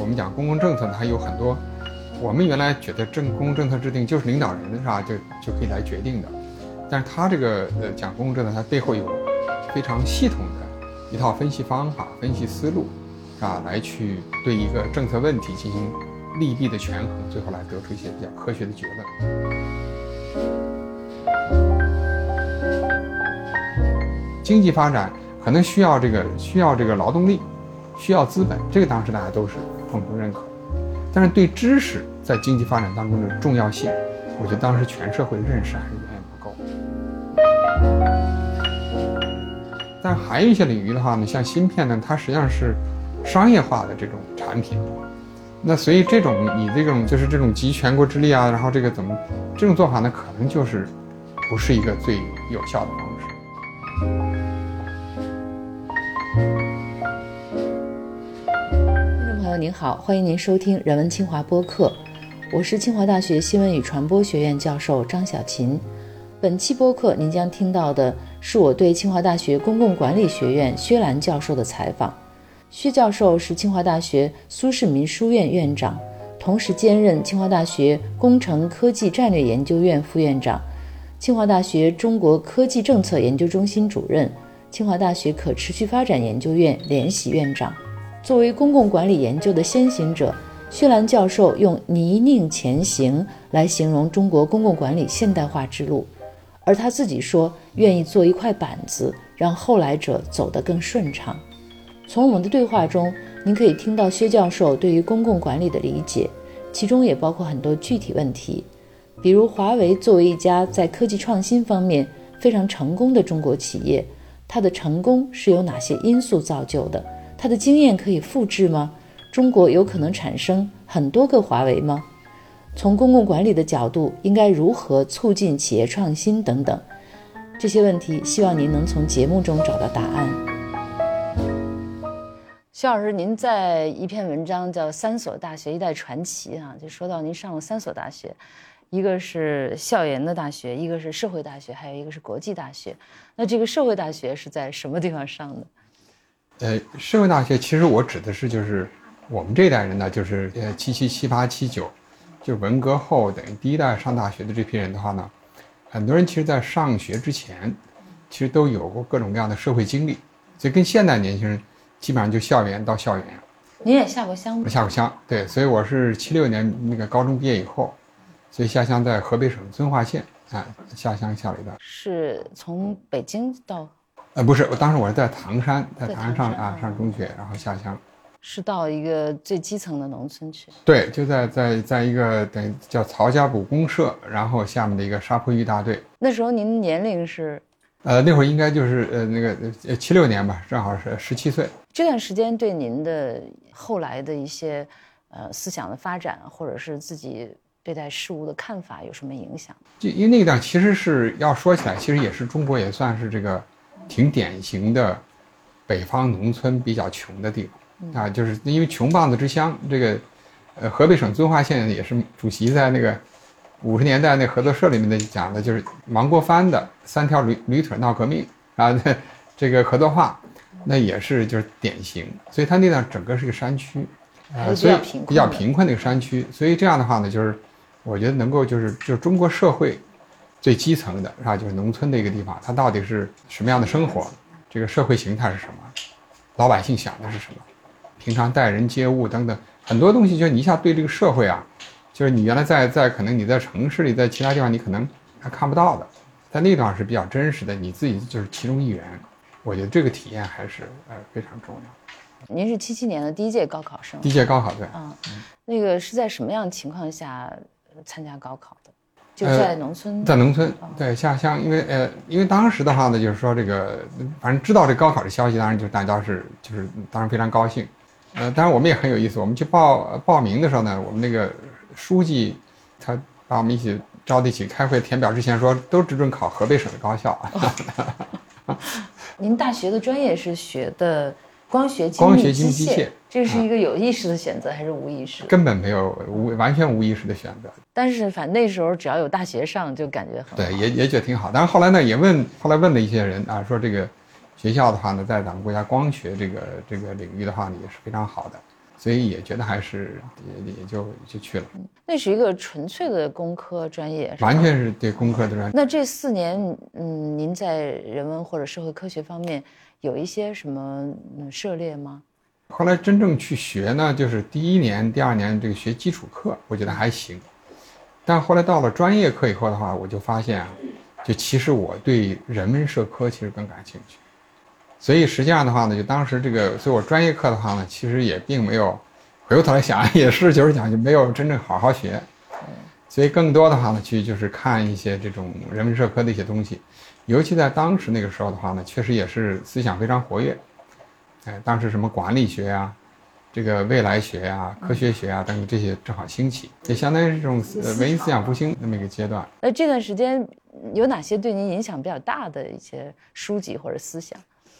我们讲公共政策呢，它有很多，我们原来觉得政公共政策制定就是领导人是吧，就就可以来决定的，但是他这个呃讲公共政策，它背后有非常系统的一套分析方法、分析思路，啊，来去对一个政策问题进行利弊的权衡，最后来得出一些比较科学的结论。经济发展可能需要这个需要这个劳动力。需要资本，这个当时大家都是共同认可。但是对知识在经济发展当中的重要性，我觉得当时全社会认识还是远远不够。但还有一些领域的话呢，像芯片呢，它实际上是商业化的这种产品。那所以这种你这种就是这种集全国之力啊，然后这个怎么这种做法呢，可能就是不是一个最有效的方式。您好，欢迎您收听人文清华播客，我是清华大学新闻与传播学院教授张小琴。本期播客您将听到的是我对清华大学公共管理学院薛兰教授的采访。薛教授是清华大学苏世民书院院长，同时兼任清华大学工程科技战略研究院副院长、清华大学中国科技政策研究中心主任、清华大学可持续发展研究院联席院长。作为公共管理研究的先行者，薛兰教授用“泥泞前行”来形容中国公共管理现代化之路，而他自己说愿意做一块板子，让后来者走得更顺畅。从我们的对话中，您可以听到薛教授对于公共管理的理解，其中也包括很多具体问题，比如华为作为一家在科技创新方面非常成功的中国企业，它的成功是由哪些因素造就的？他的经验可以复制吗？中国有可能产生很多个华为吗？从公共管理的角度，应该如何促进企业创新等等这些问题，希望您能从节目中找到答案。徐老师，您在一篇文章叫《三所大学一代传奇》啊，就说到您上了三所大学，一个是校园的大学，一个是社会大学，还有一个是国际大学。那这个社会大学是在什么地方上的？呃，社会大学其实我指的是就是我们这一代人呢，就是呃七七七八七九，就文革后等于第一代上大学的这批人的话呢，很多人其实在上学之前，其实都有过各种各样的社会经历，所以跟现代年轻人基本上就校园到校园。您也下过乡吗？下过乡，对，所以我是七六年那个高中毕业以后，所以下乡在河北省遵化县啊，下乡下了一段。是从北京到。呃，不是，我当时我是在唐山，在唐山上啊上中学，然后下乡，是到一个最基层的农村去。对，就在在在一个等于叫曹家堡公社，然后下面的一个沙坡峪大队。那时候您年龄是？呃，那会儿应该就是呃那个呃七六年吧，正好是十七岁。这段时间对您的后来的一些呃思想的发展，或者是自己对待事物的看法有什么影响？就因为那段其实是要说起来，其实也是中国也算是这个。挺典型的，北方农村比较穷的地方啊，就是因为穷棒子之乡。这个，呃，河北省遵化县也是主席在那个五十年代那合作社里面的讲的，就是王国藩的三条驴驴腿闹革命啊，这个合作化，那也是就是典型。所以它那段整个是个山区，呃，所以比较贫困的一个山区。所以这样的话呢，就是我觉得能够就是就是中国社会。最基层的是吧？就是农村的一个地方，它到底是什么样的生活？这个社会形态是什么？老百姓想的是什么？平常待人接物等等很多东西，就是你一下对这个社会啊，就是你原来在在可能你在城市里，在其他地方你可能还看不到的，在那地方是比较真实的，你自己就是其中一员。我觉得这个体验还是呃非常重要。您是七七年的第一届高考生？第一届高考对。嗯，那个是在什么样情况下参加高考？就在农村，在农村，对下乡，因为呃，因为当时的话呢，就是说这个，反正知道这高考的消息，当然就大家是就是当然非常高兴，呃，当然我们也很有意思，我们去报报名的时候呢，我们那个书记他把我们一起招在一起开会填表之前说，都只准考河北省的高校。您大学的专业是学的？光学、光学、机械，这是一个有意识的选择还是无意识？根本没有无完全无意识的选择。但是反正那时候只要有大学上，就感觉很对，也也觉得挺好。但是后来呢，也问后来问了一些人啊，说这个学校的话呢，在咱们国家光学这个这个领域的话呢，也是非常好的。所以也觉得还是也也就就去了。那是一个纯粹的工科专业，完全是对工科的专业。那这四年，嗯，您在人文或者社会科学方面有一些什么嗯涉猎吗？后来真正去学呢，就是第一年、第二年这个学基础课，我觉得还行。但后来到了专业课以后的话，我就发现啊，就其实我对人文社科其实更感兴趣。所以实际上的话呢，就当时这个，所以我专业课的话呢，其实也并没有，回过头来想也是，就是讲就没有真正好好学。所以更多的话呢，去就是看一些这种人文社科的一些东西，尤其在当时那个时候的话呢，确实也是思想非常活跃。哎，当时什么管理学呀、这个未来学呀、科学学啊等等这些正好兴起，也相当于是这种呃文艺思想复兴那么一个阶段。那这段时间有哪些对您影响比较大的一些书籍或者思想？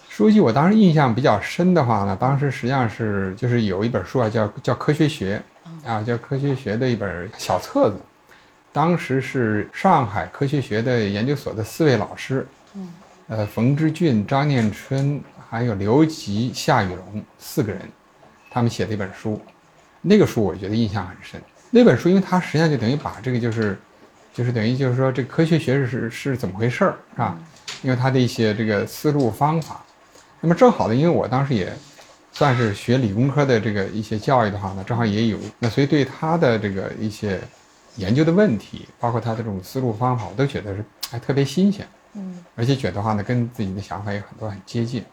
书籍我当时印象比较深的话呢，当时实际上是就是有一本书啊，叫叫《科学学》，啊，叫《科学学》的一本小册子。当时是上海科学学的研究所的四位老师，嗯，呃，冯之俊、张念春还有刘吉、夏雨龙四个人，他们写的一本书。那个书我觉得印象很深。那本书，因为它实际上就等于把这个就是，就是等于就是说这科学学是是是怎么回事儿，是吧？因为它的一些这个思路方法。那么正好呢，因为我当时也算是学理工科的这个一些教育的话呢，正好也有那，所以对他的这个一些研究的问题，包括他的这种思路方法，我都觉得是还特别新鲜，嗯，而且觉得话呢，跟自己的想法有很多很接近。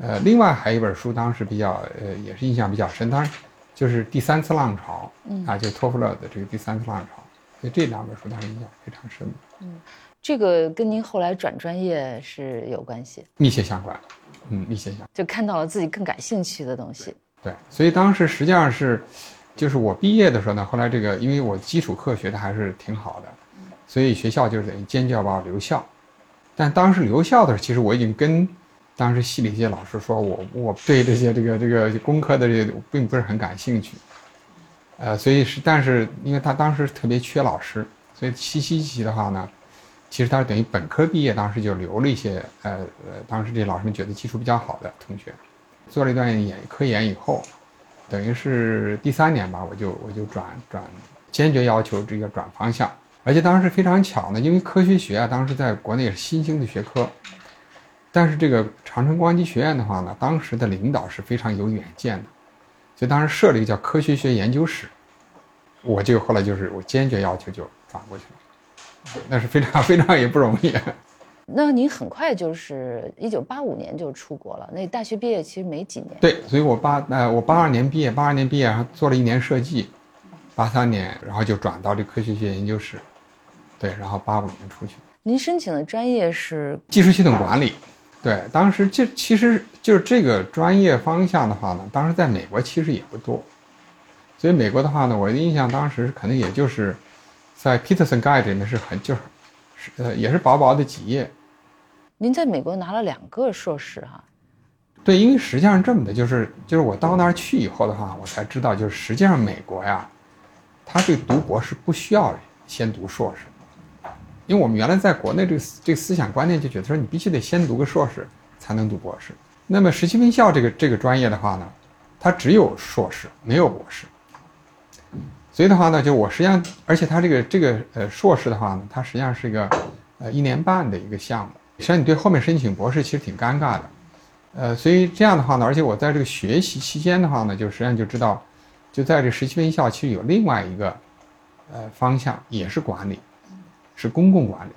呃，另外还有一本书，当时比较呃也是印象比较深，当然就是第三次浪潮，嗯啊，就托夫勒的这个第三次浪潮，所以这两本书当时印象非常深，嗯这个跟您后来转专业是有关系，密切相关，嗯，密切相关。就看到了自己更感兴趣的东西。对，所以当时实际上是，就是我毕业的时候呢，后来这个因为我基础课学的还是挺好的，所以学校就等于坚决要把我留校。但当时留校的时候，其实我已经跟当时系里一些老师说我我对这些这个这个工科的这些并不是很感兴趣，呃，所以是但是因为他当时特别缺老师，所以七七期的话呢，其实他等于本科毕业，当时就留了一些呃呃，当时这老师们觉得基础比较好的同学。做了一段研科研以后，等于是第三年吧，我就我就转转，坚决要求这个转方向，而且当时非常巧呢，因为科学学啊，当时在国内也是新兴的学科，但是这个长春光机学院的话呢，当时的领导是非常有远见的，所以当时设了一个叫科学学研究室，我就后来就是我坚决要求就转过去了，那是非常非常也不容易。那您很快就是一九八五年就出国了，那大学毕业其实没几年。对，所以我八呃我八二年毕业，八二年毕业，然后做了一年设计，八三年然后就转到这科学学研究室，对，然后八五年出去。您申请的专业是技术系统管理，对，当时这其实就是这个专业方向的话呢，当时在美国其实也不多，所以美国的话呢，我的印象当时可能也就是在 Peterson Guide 里面是很就是是呃也是薄薄的几页，您在美国拿了两个硕士哈、对，因为实际上是这么的，就是就是我到那儿去以后的话，我才知道，就是实际上美国呀，他这个读博是不需要先读硕士，因为我们原来在国内这个这个思想观念就觉得说你必须得先读个硕士才能读博士。那么实习分校这个这个专业的话呢，它只有硕士没有博士，所以的话呢，就我实际上，而且它这个这个呃硕士的话呢，它实际上是一个呃一年半的一个项目，实际上你对后面申请博士其实挺尴尬的。呃，所以这样的话呢，而且我在这个学习期间的话呢，就实际上就知道，就在这实习分校其实有另外一个呃方向，也是管理，是公共管理，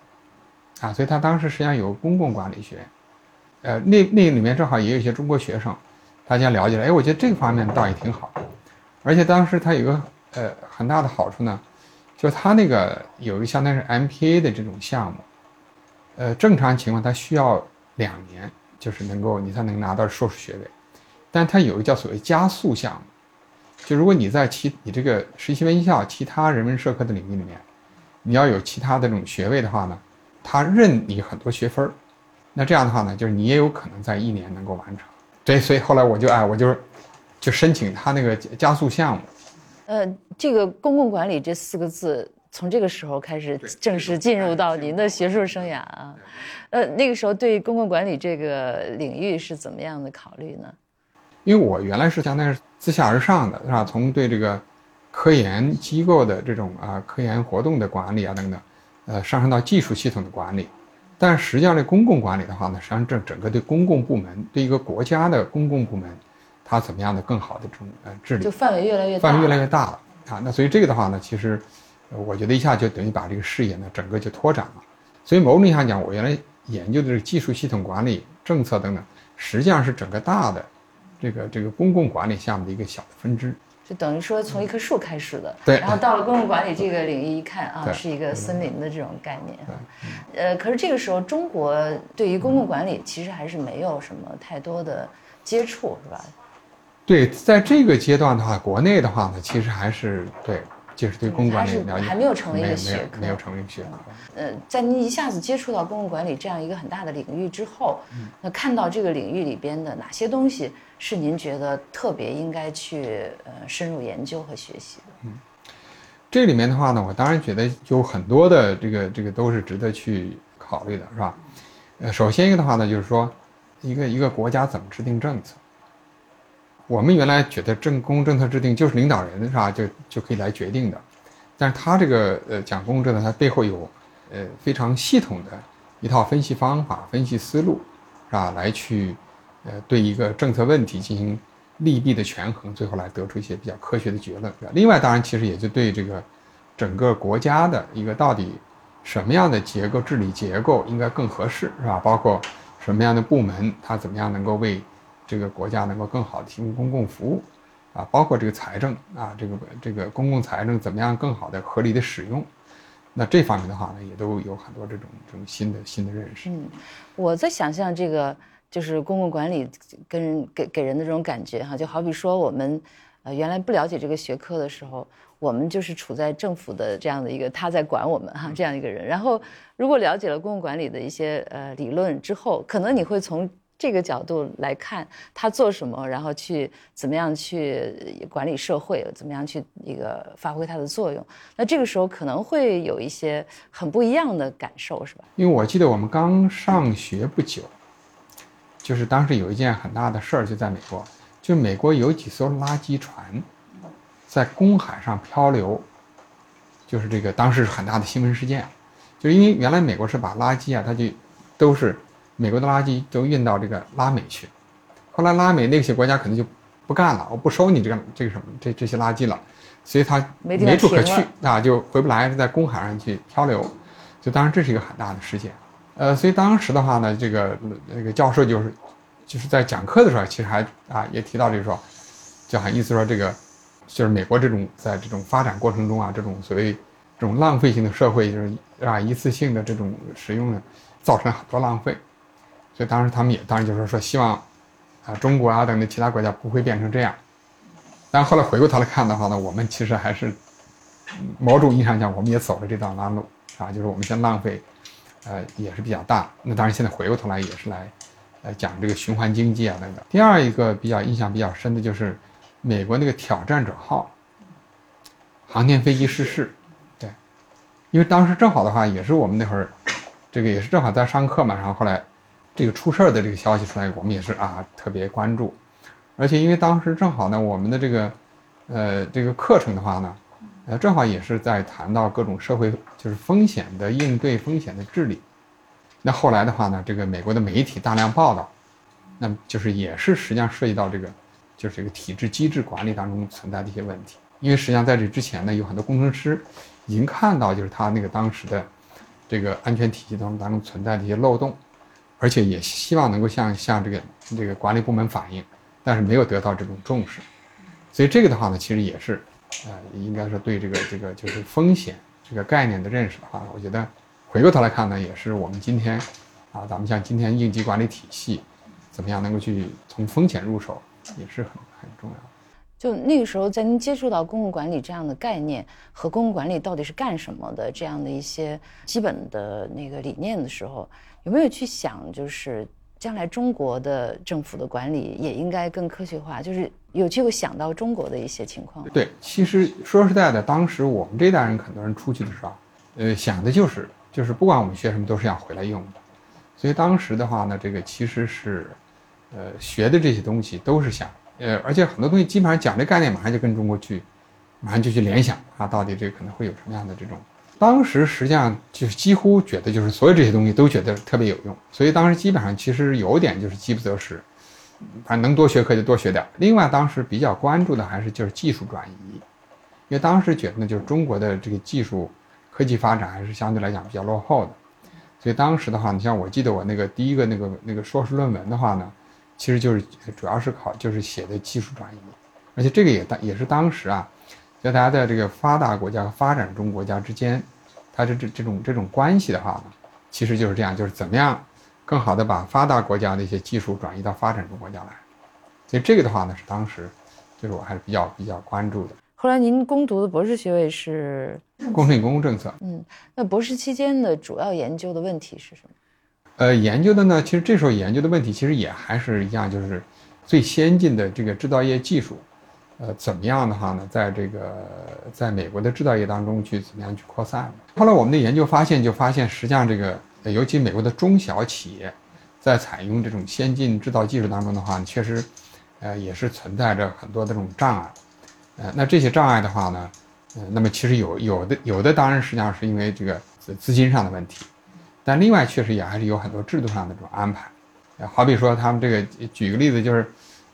啊，所以他当时实际上有公共管理学，呃，那那里面正好也有一些中国学生，大家了解了，哎，我觉得这个方面倒也挺好，而且当时他有个呃很大的好处呢，就他那个有一个相当于是 MPA 的这种项目，呃，正常情况他需要两年。就是能够你才能拿到硕士学位，但它有一个叫所谓加速项目，就如果你在其你这个实习文校其他人文社科的领域里面，你要有其他的这种学位的话呢，他认你很多学分儿，那这样的话呢，就是你也有可能在一年能够完成。对，所以后来我就哎，我就就申请他那个加速项目。呃，这个公共管理这四个字，从这个时候开始正式进入到您的学术生涯啊。呃，那个时候对公共管理这个领域是怎么样的考虑呢？因为我原来是相当于是自下而上的，是吧？从对这个科研机构的这种啊科研活动的管理啊等等，呃，上升到技术系统的管理。但实际上，这公共管理的话呢，实际上这整个对公共部门，对一个国家的公共部门，它怎么样的更好的这种呃治理，就范围越来越范围越来越大了啊。那所以这个的话呢，其实我觉得一下就等于把这个视野呢整个就拓展了。所以某种意义上讲，我原来研究的这个技术系统管理、政策等等，实际上是整个大的这个这个公共管理项目的一个小的分支。就等于说从一棵树开始的，对，然后到了公共管理这个领域一看啊，是一个森林的这种概念啊。呃，可是这个时候中国对于公共管理其实还是没有什么太多的接触，是吧？对，在这个阶段的话，国内的话呢，其实还是对，就是对公共管理了解还是还没有成为一个学科没有成为一个学科。呃，在您一下子接触到公共管理这样一个很大的领域之后，那看到这个领域里边的哪些东西是您觉得特别应该去呃深入研究和学习的？嗯这里面的话呢，我当然觉得有很多的这个这个都是值得去考虑的，是吧？呃，首先一个的话呢，就是说，一个一个国家怎么制定政策。我们原来觉得政公共政策制定就是领导人是吧，就就可以来决定的，但是他这个呃讲公共政策，它背后有呃非常系统的一套分析方法、分析思路，是吧？来去呃对一个政策问题进行利弊的权衡，最后来得出一些比较科学的结论。是吧另外，当然其实也就对这个整个国家的一个到底什么样的结构治理结构应该更合适，是吧？包括什么样的部门，它怎么样能够为这个国家能够更好的提供公共服务，啊，包括这个财政啊，这个这个公共财政怎么样更好的合理的使用，那这方面的话呢，也都有很多这种这种新的新的认识。嗯，我在想象这个就是公共管理跟人给给人的这种感觉哈，就好比说我们呃原来不了解这个学科的时候，我们就是处在政府的这样的一个他在管我们哈这样一个人，然后如果了解了公共管理的一些呃理论之后，可能你会从这个角度来看他做什么，然后去怎么样去管理社会，怎么样去一个发挥它的作用。那这个时候可能会有一些很不一样的感受，是吧？因为我记得我们刚上学不久，就是当时有一件很大的事儿，就在美国，就美国有几艘垃圾船在公海上漂流，就是这个当时是很大的新闻事件，就是因为原来美国是把垃圾啊，它就都是美国的垃圾都运到这个拉美去，后来拉美那些国家可能就不干了，我不收你这个这个什么这这些垃圾了，所以它没处可去啊，就回不来，在公海上去漂流，就当然这是一个很大的事件。呃，所以当时的话呢，这个那个教授就是就是在讲课的时候，其实还啊也提到这个说，就好像意思说这个就是美国这种在这种发展过程中啊，这种所谓这种浪费性的社会，就是啊一次性的这种使用呢，造成很多浪费。所以当时他们也当然就是说希望啊中国啊等等其他国家不会变成这样。但后来回过头来看的话呢，我们其实还是某种意义上讲，我们也走了这段弯路啊，就是我们先浪费。呃，也是比较大。那当然，现在回过头来也是来，来，讲这个循环经济啊等等。第二一个比较印象比较深的就是，美国那个挑战者号航天飞机失事，对，因为当时正好的话也是我们那会儿，这个也是正好在上课嘛，然后后来这个出事儿的这个消息出来，我们也是啊特别关注，而且因为当时正好呢，我们的这个，呃，这个课程的话呢。呃，正好也是在谈到各种社会就是风险的应对、风险的治理。那后来的话呢，这个美国的媒体大量报道，那么就是也是实际上涉及到这个就是这个体制机制管理当中存在的一些问题。因为实际上在这之前呢，有很多工程师已经看到就是他那个当时的这个安全体系当中当中存在的一些漏洞，而且也希望能够向向这个这个管理部门反映，但是没有得到这种重视。所以这个的话呢，其实也是。呃，应该说对这个这个就是风险这个概念的认识的话，我觉得回过头来看呢，也是我们今天啊，咱们像今天应急管理体系怎么样能够去从风险入手，也是很很重要。就那个时候，在您接触到公共管理这样的概念和公共管理到底是干什么的这样的一些基本的那个理念的时候，有没有去想，就是将来中国的政府的管理也应该更科学化，就是有去过想到中国的一些情况？对，其实说实在的，当时我们这代人很多人出去的时候，呃，想的就是就是不管我们学什么，都是想回来用的。所以当时的话呢，这个其实是，呃，学的这些东西都是想呃，而且很多东西基本上讲这概念，马上就跟中国去，马上就去联想啊，到底这可能会有什么样的这种。当时实际上就是几乎觉得就是所有这些东西都觉得特别有用，所以当时基本上其实有点就是饥不择食，反正能多学科就多学点。另外当时比较关注的还是就是技术转移，因为当时觉得呢就是中国的这个技术科技发展还是相对来讲比较落后的，所以当时的话，你像我记得我那个第一个那个那个硕士论文的话呢，其实就是主要是考就是写的技术转移，而且这个也当也是当时啊。就大家在这个发达国家和发展中国家之间，它这这这种这种关系的话呢，其实就是这样，就是怎么样更好的把发达国家的一些技术转移到发展中国家来。所以这个的话呢，是当时就是我还是比较比较关注的。后来您攻读的博士学位是工程与公共政策。嗯，那博士期间的主要研究的问题是什么？呃，研究的呢，其实这时候研究的问题其实也还是一样，就是最先进的这个制造业技术。呃，怎么样的话呢？在这个在美国的制造业当中去怎么样去扩散？后来我们的研究发现，就发现实际上这个，尤其美国的中小企业，在采用这种先进制造技术当中的话，确实，呃，也是存在着很多的这种障碍。呃，那这些障碍的话呢，呃，那么其实有有的有的当然实际上是因为这个资金上的问题，但另外确实也还是有很多制度上的这种安排。呃，好比说他们这个举个例子就是。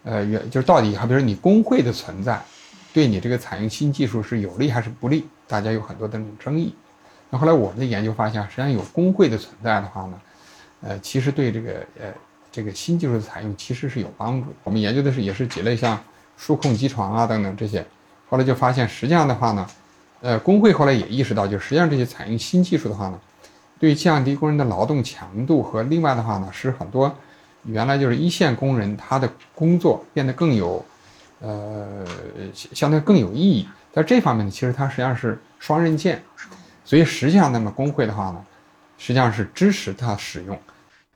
呃，原就是到底，好比说你工会的存在，对你这个采用新技术是有利还是不利？大家有很多的这种争议。那后来我们的研究发现，实际上有工会的存在的话呢，呃，其实对这个呃这个新技术的采用其实是有帮助。我们研究的是也是几类像数控机床啊等等这些，后来就发现实际上的话呢，呃，工会后来也意识到，就实际上这些采用新技术的话呢，对降低工人的劳动强度和另外的话呢，使很多。原来就是一线工人，他的工作变得更有，呃，相对更有意义。在这方面呢，其实它实际上是双刃剑，所以实际上那么工会的话呢，实际上是支持它使用。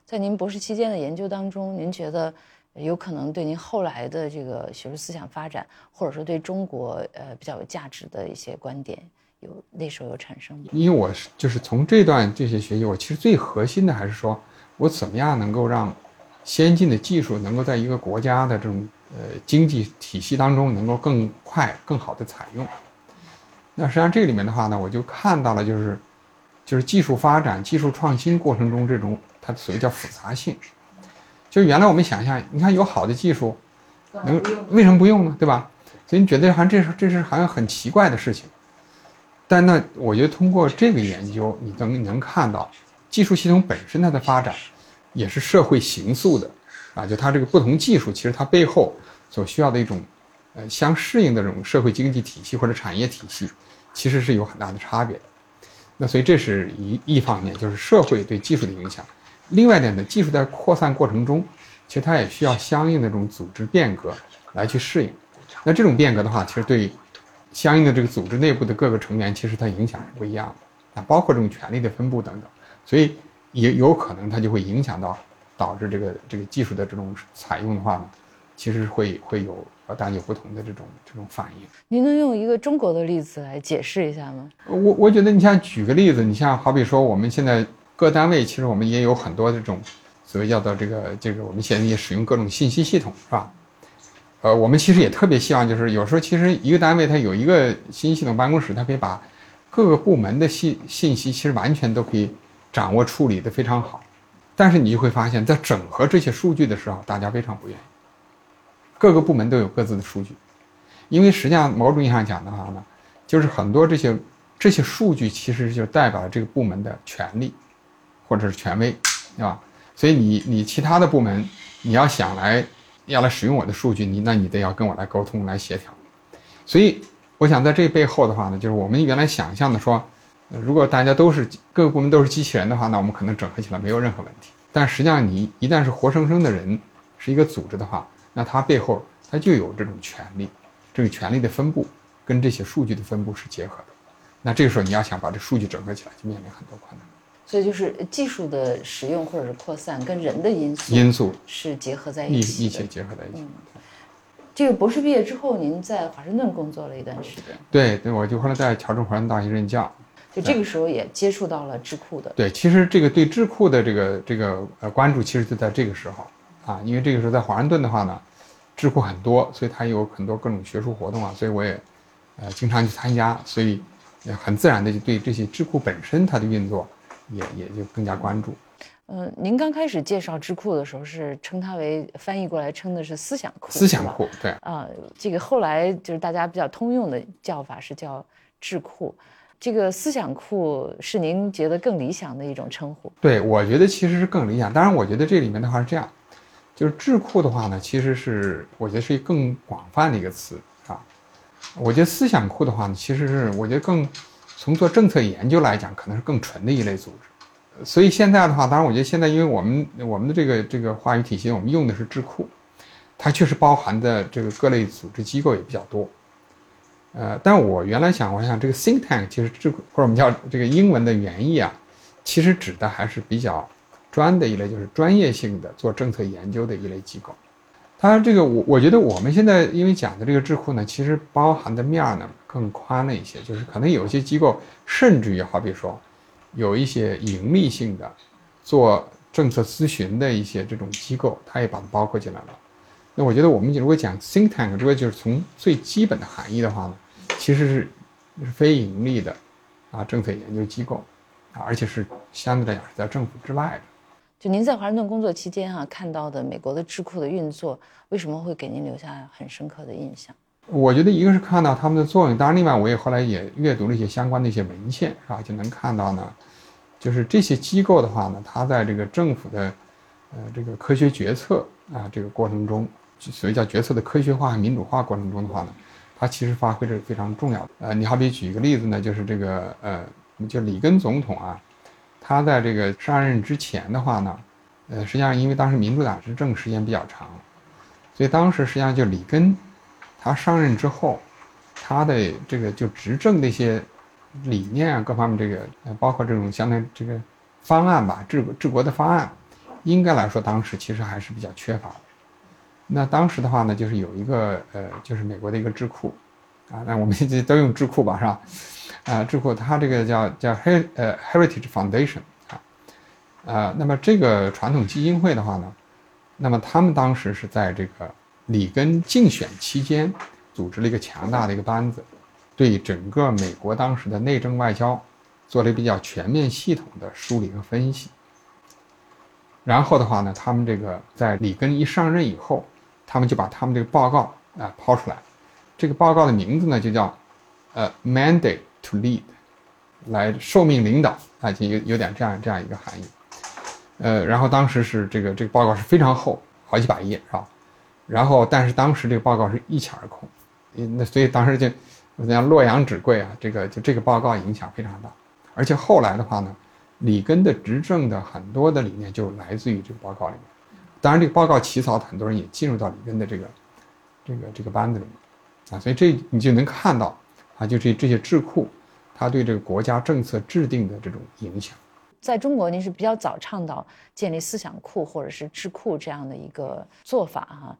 在您博士期间的研究当中，您觉得有可能对您后来的这个学术思想发展，或者说对中国呃比较有价值的一些观点，有那时候有产生吗？因为我是就是从这段这些学习，我其实最核心的还是说我怎么样能够让。先进的技术能够在一个国家的这种呃经济体系当中能够更快、更好的采用。那实际上这里面的话呢，我就看到了，就是就是技术发展、技术创新过程中这种它所谓叫复杂性。就原来我们想象，你看有好的技术，能为什么不用呢？对吧？所以你觉得好像这是这是好像很奇怪的事情。但那我觉得通过这个研究，你能能看到技术系统本身它的发展。也是社会形塑的，啊，就它这个不同技术，其实它背后所需要的一种，呃，相适应的这种社会经济体系或者产业体系，其实是有很大的差别的。那所以这是一一方面，就是社会对技术的影响。另外一点呢，技术在扩散过程中，其实它也需要相应的这种组织变革来去适应。那这种变革的话，其实对相应的这个组织内部的各个成员，其实它影响是不一样的啊，包括这种权力的分布等等。所以。也有可能它就会影响到，导致这个这个技术的这种采用的话呢，其实会会有呃大家有不同的这种这种反应。您能用一个中国的例子来解释一下吗？我我觉得你像举个例子，你像好比说我们现在各单位其实我们也有很多这种所谓叫做这个这个我们现在也使用各种信息系统是吧？呃，我们其实也特别希望就是有时候其实一个单位它有一个信息系统办公室，它可以把各个部门的信信息其实完全都可以。掌握处理的非常好，但是你就会发现，在整合这些数据的时候，大家非常不愿意。各个部门都有各自的数据，因为实际上某种意义上讲的话呢，就是很多这些这些数据其实就代表了这个部门的权利或者是权威，对吧？所以你你其他的部门，你要想来要来使用我的数据，你那你得要跟我来沟通来协调。所以我想在这背后的话呢，就是我们原来想象的说。如果大家都是各个部门都是机器人的话，那我们可能整合起来没有任何问题。但实际上，你一旦是活生生的人，是一个组织的话，那它背后它就有这种权利，这个权利的分布跟这些数据的分布是结合的。那这个时候你要想把这数据整合起来，就面临很多困难。所以就是技术的使用或者是扩散跟人的因素因素是结合在一起，一起结合在一起。这个博士毕业之后，您在华盛顿工作了一段时间。对对，我就后来在乔治华盛顿大学任教。就这个时候也接触到了智库的，对，其实这个对智库的这个这个呃关注，其实就在这个时候啊，因为这个时候在华盛顿的话呢，智库很多，所以它有很多各种学术活动啊，所以我也呃经常去参加，所以很自然的就对这些智库本身它的运作也也就更加关注。嗯，您刚开始介绍智库的时候是称它为翻译过来称的是思想库，思想库对啊，这个后来就是大家比较通用的叫法是叫智库，这个思想库是您觉得更理想的一种称呼？对，我觉得其实是更理想。当然，我觉得这里面的话是这样，就是智库的话呢，其实是我觉得是一个更广泛的一个词啊。我觉得思想库的话呢，其实是我觉得更从做政策研究来讲，可能是更纯的一类组织。所以现在的话，当然，我觉得现在，因为我们我们的这个这个话语体系，我们用的是智库，它确实包含的这个各类组织机构也比较多。呃，但我原来想，我想这个 think tank 其实智库或者我们叫这个英文的原意啊，其实指的还是比较专的一类，就是专业性的做政策研究的一类机构。它这个我我觉得我们现在因为讲的这个智库呢，其实包含的面呢更宽了一些，就是可能有些机构甚至于好比说。有一些盈利性的做政策咨询的一些这种机构，它也把它包括进来了。那我觉得我们如果讲 think tank，如果就是从最基本的含义的话呢，其实是是非盈利的啊政策研究机构啊，而且是相对来讲是在政府之外的。就您在华盛顿工作期间啊，看到的美国的智库的运作，为什么会给您留下很深刻的印象？我觉得一个是看到他们的作用，当然另外我也后来也阅读了一些相关的一些文献，是吧？就能看到呢，就是这些机构的话呢，它在这个政府的，呃，这个科学决策啊这个过程中，所谓叫决策的科学化和民主化过程中的话呢，它其实发挥着非常重要的。呃，你好比举一个例子呢，就是这个呃，就里根总统啊，他在这个上任之前的话呢，呃，实际上因为当时民主党执政时间比较长，所以当时实际上就里根。他上任之后，他的这个就执政的一些理念啊，各方面这个，包括这种相当这个方案吧，治治国的方案，应该来说当时其实还是比较缺乏的。那当时的话呢，就是有一个呃，就是美国的一个智库，啊，那我们现在都用智库吧，是吧？啊，智库它这个叫叫 Her 呃 Heritage Foundation 啊，啊，那么这个传统基金会的话呢，那么他们当时是在这个。里根竞选期间，组织了一个强大的一个班子，对整个美国当时的内政外交做了比较全面系统的梳理和分析。然后的话呢，他们这个在里根一上任以后，他们就把他们这个报告啊抛出来。这个报告的名字呢就叫呃 “Mandate to Lead”，来受命领导啊，就有有点这样这样一个含义。呃，然后当时是这个这个报告是非常厚，好几百页，是吧？然后，但是当时这个报告是一抢而空，那所以当时就，像洛阳纸贵啊，这个就这个报告影响非常大。而且后来的话呢，里根的执政的很多的理念就来自于这个报告里面。当然，这个报告起草的很多人也进入到里边的这个，这个这个班子里面，啊，所以这你就能看到，啊，就这这些智库，它对这个国家政策制定的这种影响。在中国，您是比较早倡导建立思想库或者是智库这样的一个做法哈。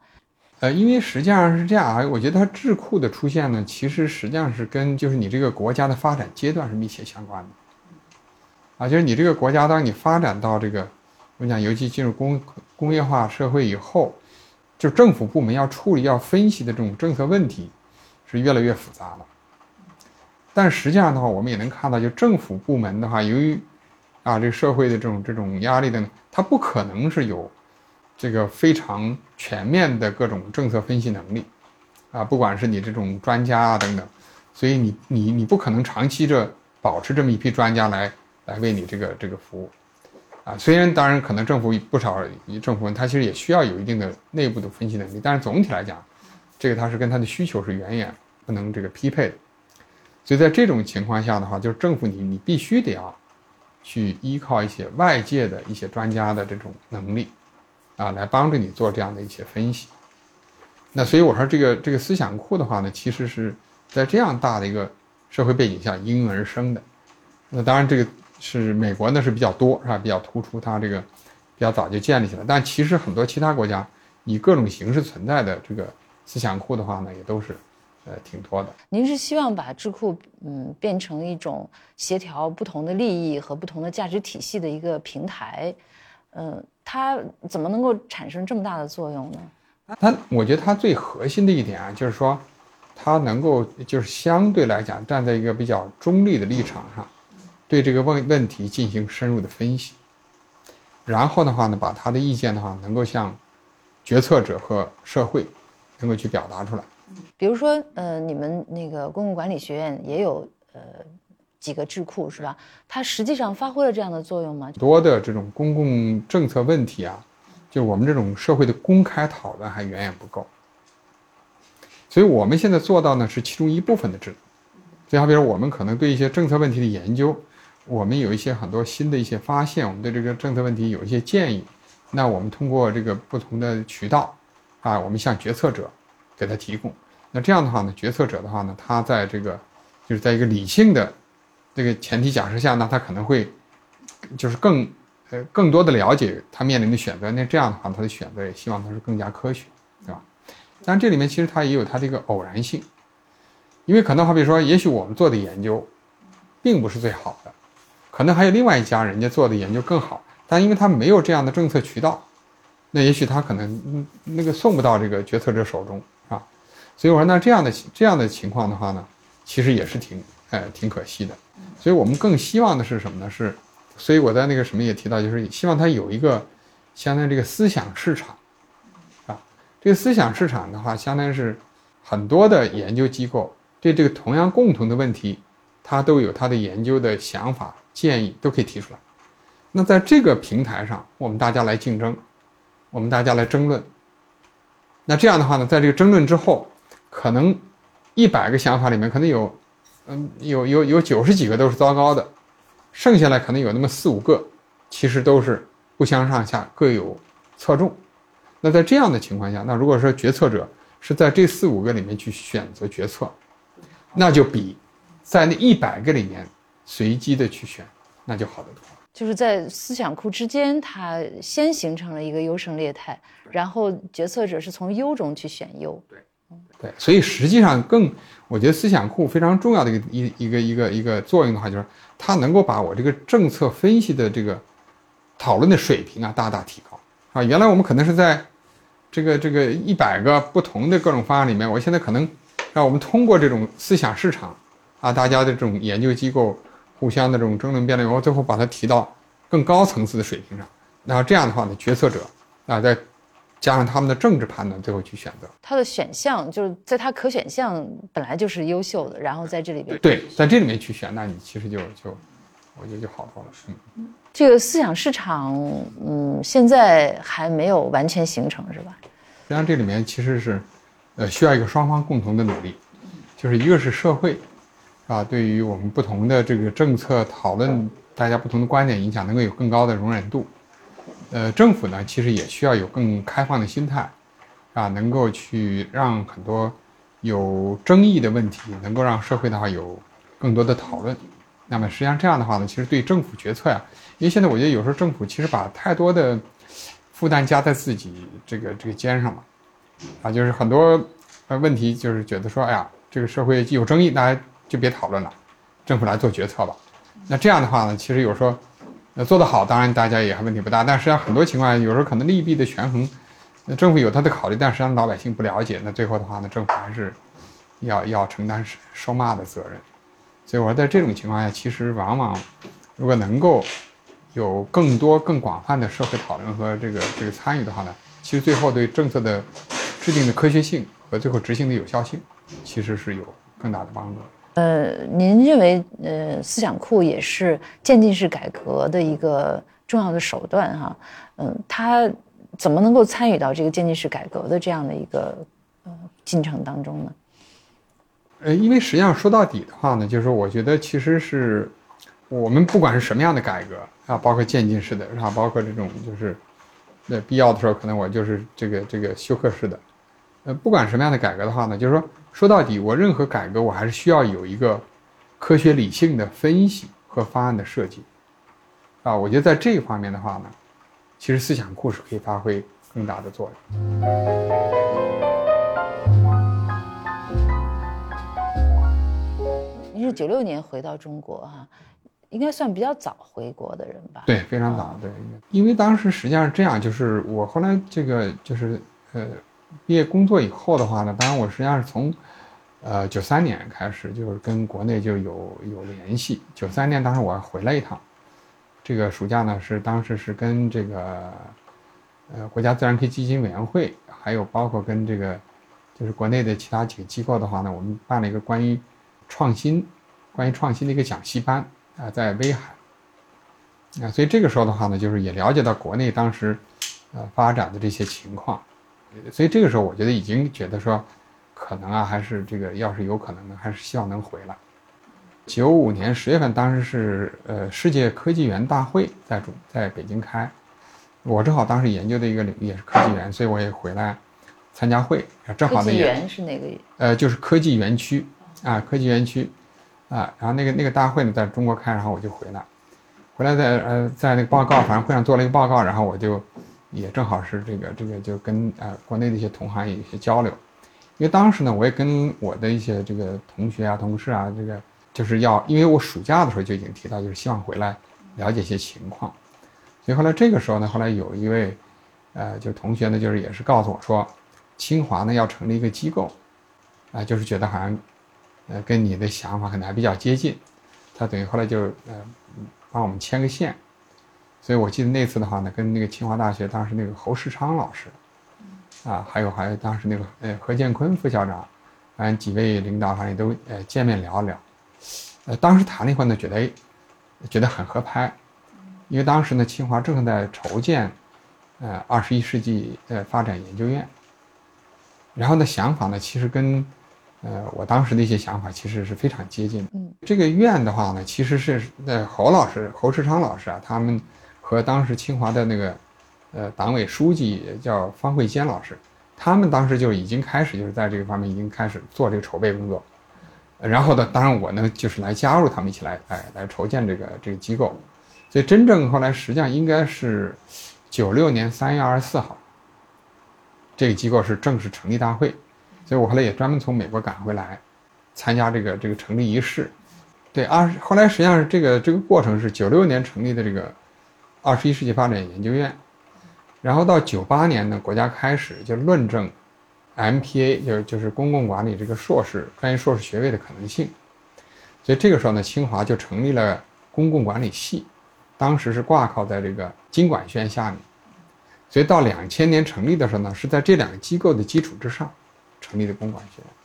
呃，因为实际上是这样啊，我觉得它智库的出现呢，其实实际上是跟就是你这个国家的发展阶段是密切相关的，啊，就是你这个国家当你发展到这个，我讲尤其进入工工业化社会以后，就政府部门要处理要分析的这种政策问题，是越来越复杂了。但实际上的话，我们也能看到，就政府部门的话，由于啊这个社会的这种这种压力的，它不可能是有。这个非常全面的各种政策分析能力，啊，不管是你这种专家啊等等，所以你你你不可能长期这保持这么一批专家来来为你这个这个服务，啊，虽然当然可能政府不少政府它其实也需要有一定的内部的分析能力，但是总体来讲，这个它是跟它的需求是远远不能这个匹配的，所以在这种情况下的话，就是政府你你必须得要去依靠一些外界的一些专家的这种能力。啊，来帮着你做这样的一些分析。那所以我说，这个这个思想库的话呢，其实是在这样大的一个社会背景下应运而生的。那当然，这个是美国呢是比较多，是吧？比较突出，它这个比较早就建立起来。但其实很多其他国家以各种形式存在的这个思想库的话呢，也都是呃挺多的。您是希望把智库嗯变成一种协调不同的利益和不同的价值体系的一个平台，嗯。它怎么能够产生这么大的作用呢？它我觉得它最核心的一点啊，就是说，它能够就是相对来讲站在一个比较中立的立场上，对这个问问题进行深入的分析，然后的话呢，把他的意见的话能够向决策者和社会能够去表达出来。比如说，呃，你们那个公共管理学院也有呃几个智库是吧？它实际上发挥了这样的作用吗？多的这种公共政策问题啊，就我们这种社会的公开讨论还远远不够。所以我们现在做到呢是其中一部分的制度。就好比说，我们可能对一些政策问题的研究，我们有一些很多新的一些发现，我们对这个政策问题有一些建议，那我们通过这个不同的渠道，啊，我们向决策者给他提供。那这样的话呢，决策者的话呢，他在这个就是在一个理性的这个前提假设下呢，他可能会就是更呃更多的了解他面临的选择。那这样的话，他的选择也希望他是更加科学，对吧？但这里面其实它也有它的一个偶然性，因为可能好比说，也许我们做的研究并不是最好的，可能还有另外一家人家做的研究更好，但因为他没有这样的政策渠道，那也许他可能那个送不到这个决策者手中。所以我说，那这样的这样的情况的话呢，其实也是挺，呃，挺可惜的。所以我们更希望的是什么呢？是，所以我在那个什么也提到，就是希望他有一个，相当于这个思想市场，啊，这个思想市场的话，相当于是很多的研究机构对这个同样共同的问题，他都有他的研究的想法建议都可以提出来。那在这个平台上，我们大家来竞争，我们大家来争论。那这样的话呢，在这个争论之后。可能一百个想法里面，可能有，嗯，有有有九十几个都是糟糕的，剩下来可能有那么四五个，其实都是不相上下，各有侧重。那在这样的情况下，那如果说决策者是在这四五个里面去选择决策，那就比在那一百个里面随机的去选，那就好得多。就是在思想库之间，它先形成了一个优胜劣汰，然后决策者是从优中去选优。对。对，所以实际上更，我觉得思想库非常重要的一个一一个一个一个作用的话，就是它能够把我这个政策分析的这个讨论的水平啊大大提高啊。原来我们可能是在这个这个一百个不同的各种方案里面，我现在可能让我们通过这种思想市场啊，大家的这种研究机构互相的这种争论辩论，我最后把它提到更高层次的水平上。然后这样的话呢，决策者啊再。加上他们的政治判断，最后去选择他的选项，就是在他可选项本来就是优秀的，然后在这里边对，在这里面去选，那你其实就就，我觉得就好多了。嗯，这个思想市场，嗯，现在还没有完全形成，是吧？实际上这里面其实是，呃，需要一个双方共同的努力，就是一个是社会，啊，对于我们不同的这个政策讨论，大家不同的观点影响，能够有更高的容忍度。呃，政府呢，其实也需要有更开放的心态，啊，能够去让很多有争议的问题，能够让社会的话有更多的讨论。那么实际上这样的话呢，其实对政府决策呀，因为现在我觉得有时候政府其实把太多的负担加在自己这个这个肩上了，啊，就是很多呃问题就是觉得说，哎呀，这个社会有争议，大家就别讨论了，政府来做决策吧。那这样的话呢，其实有时候。那做得好，当然大家也还问题不大。但实际上很多情况下，有时候可能利弊的权衡，那政府有他的考虑，但实际上老百姓不了解，那最后的话呢，政府还是要要承担收骂的责任。所以我说，在这种情况下，其实往往如果能够有更多更广泛的社会讨论和这个这个参与的话呢，其实最后对政策的制定的科学性和最后执行的有效性，其实是有更大的帮助。呃，您认为，呃，思想库也是渐进式改革的一个重要的手段，哈，嗯，它怎么能够参与到这个渐进式改革的这样的一个呃进程当中呢？呃，因为实际上说到底的话呢，就是我觉得其实是我们不管是什么样的改革啊，包括渐进式的，啊？包括这种就是那必要的时候，可能我就是这个这个休克式的，呃，不管什么样的改革的话呢，就是说。说到底，我任何改革，我还是需要有一个科学理性的分析和方案的设计，啊，我觉得在这一方面的话呢，其实思想库是可以发挥更大的作用。你是九六年回到中国哈，应该算比较早回国的人吧？对，非常早。对，因为当时实际上是这样，就是我后来这个就是呃。毕业工作以后的话呢，当然我实际上是从，呃，九三年开始就是跟国内就有有联系。九三年当时我回来一趟，这个暑假呢是当时是跟这个，呃，国家自然科学基金委员会，还有包括跟这个，就是国内的其他几个机构的话呢，我们办了一个关于创新，关于创新的一个讲习班啊，在威海。啊，所以这个时候的话呢，就是也了解到国内当时，呃，发展的这些情况，所以这个时候我觉得已经觉得说，可能啊，还是这个要是有可能的，还是希望能回来。九五年十月份，当时是呃世界科技园大会在主在北京开，我正好当时研究的一个领域也是科技园，所以我也回来参加会，正好那个园是哪个？呃，就是科技园区啊，科技园区啊，然后那个那个大会呢在中国开，然后我就回来。回来在呃在那个报告，反正会上做了一个报告，然后我就也正好是这个这个就跟呃国内的一些同行有一些交流，因为当时呢我也跟我的一些这个同学啊同事啊这个就是要，因为我暑假的时候就已经提到，就是希望回来了解一些情况，所以后来这个时候呢，后来有一位呃就同学呢就是也是告诉我说，清华呢要成立一个机构，啊就是觉得好像呃跟你的想法可能还比较接近，他等于后来就呃。帮我们牵个线，所以我记得那次的话呢，跟那个清华大学当时那个侯世昌老师，啊，还有还有当时那个呃何建坤副校长，反正几位领导反正也都呃见面聊聊，呃当时谈了一会儿呢，觉得哎，觉得很合拍，因为当时呢清华正在筹建，呃二十一世纪呃发展研究院，然后呢想法呢其实跟。呃，我当时的一些想法其实是非常接近的。嗯，这个院的话呢，其实是呃侯老师侯世昌老师啊，他们和当时清华的那个呃党委书记叫方慧坚老师，他们当时就已经开始就是在这个方面已经开始做这个筹备工作。然后呢，当然我呢就是来加入他们一起来来来筹建这个这个机构。所以真正后来实际上应该是九六年三月二十四号，这个机构是正式成立大会。所以我后来也专门从美国赶回来，参加这个这个成立仪式。对，二后来实际上是这个这个过程是九六年成立的这个二十一世纪发展研究院，然后到九八年呢，国家开始就论证 MPA，就就是公共管理这个硕士专业硕士学位的可能性。所以这个时候呢，清华就成立了公共管理系，当时是挂靠在这个经管学院下面。所以到两千年成立的时候呢，是在这两个机构的基础之上。成立的公管学院。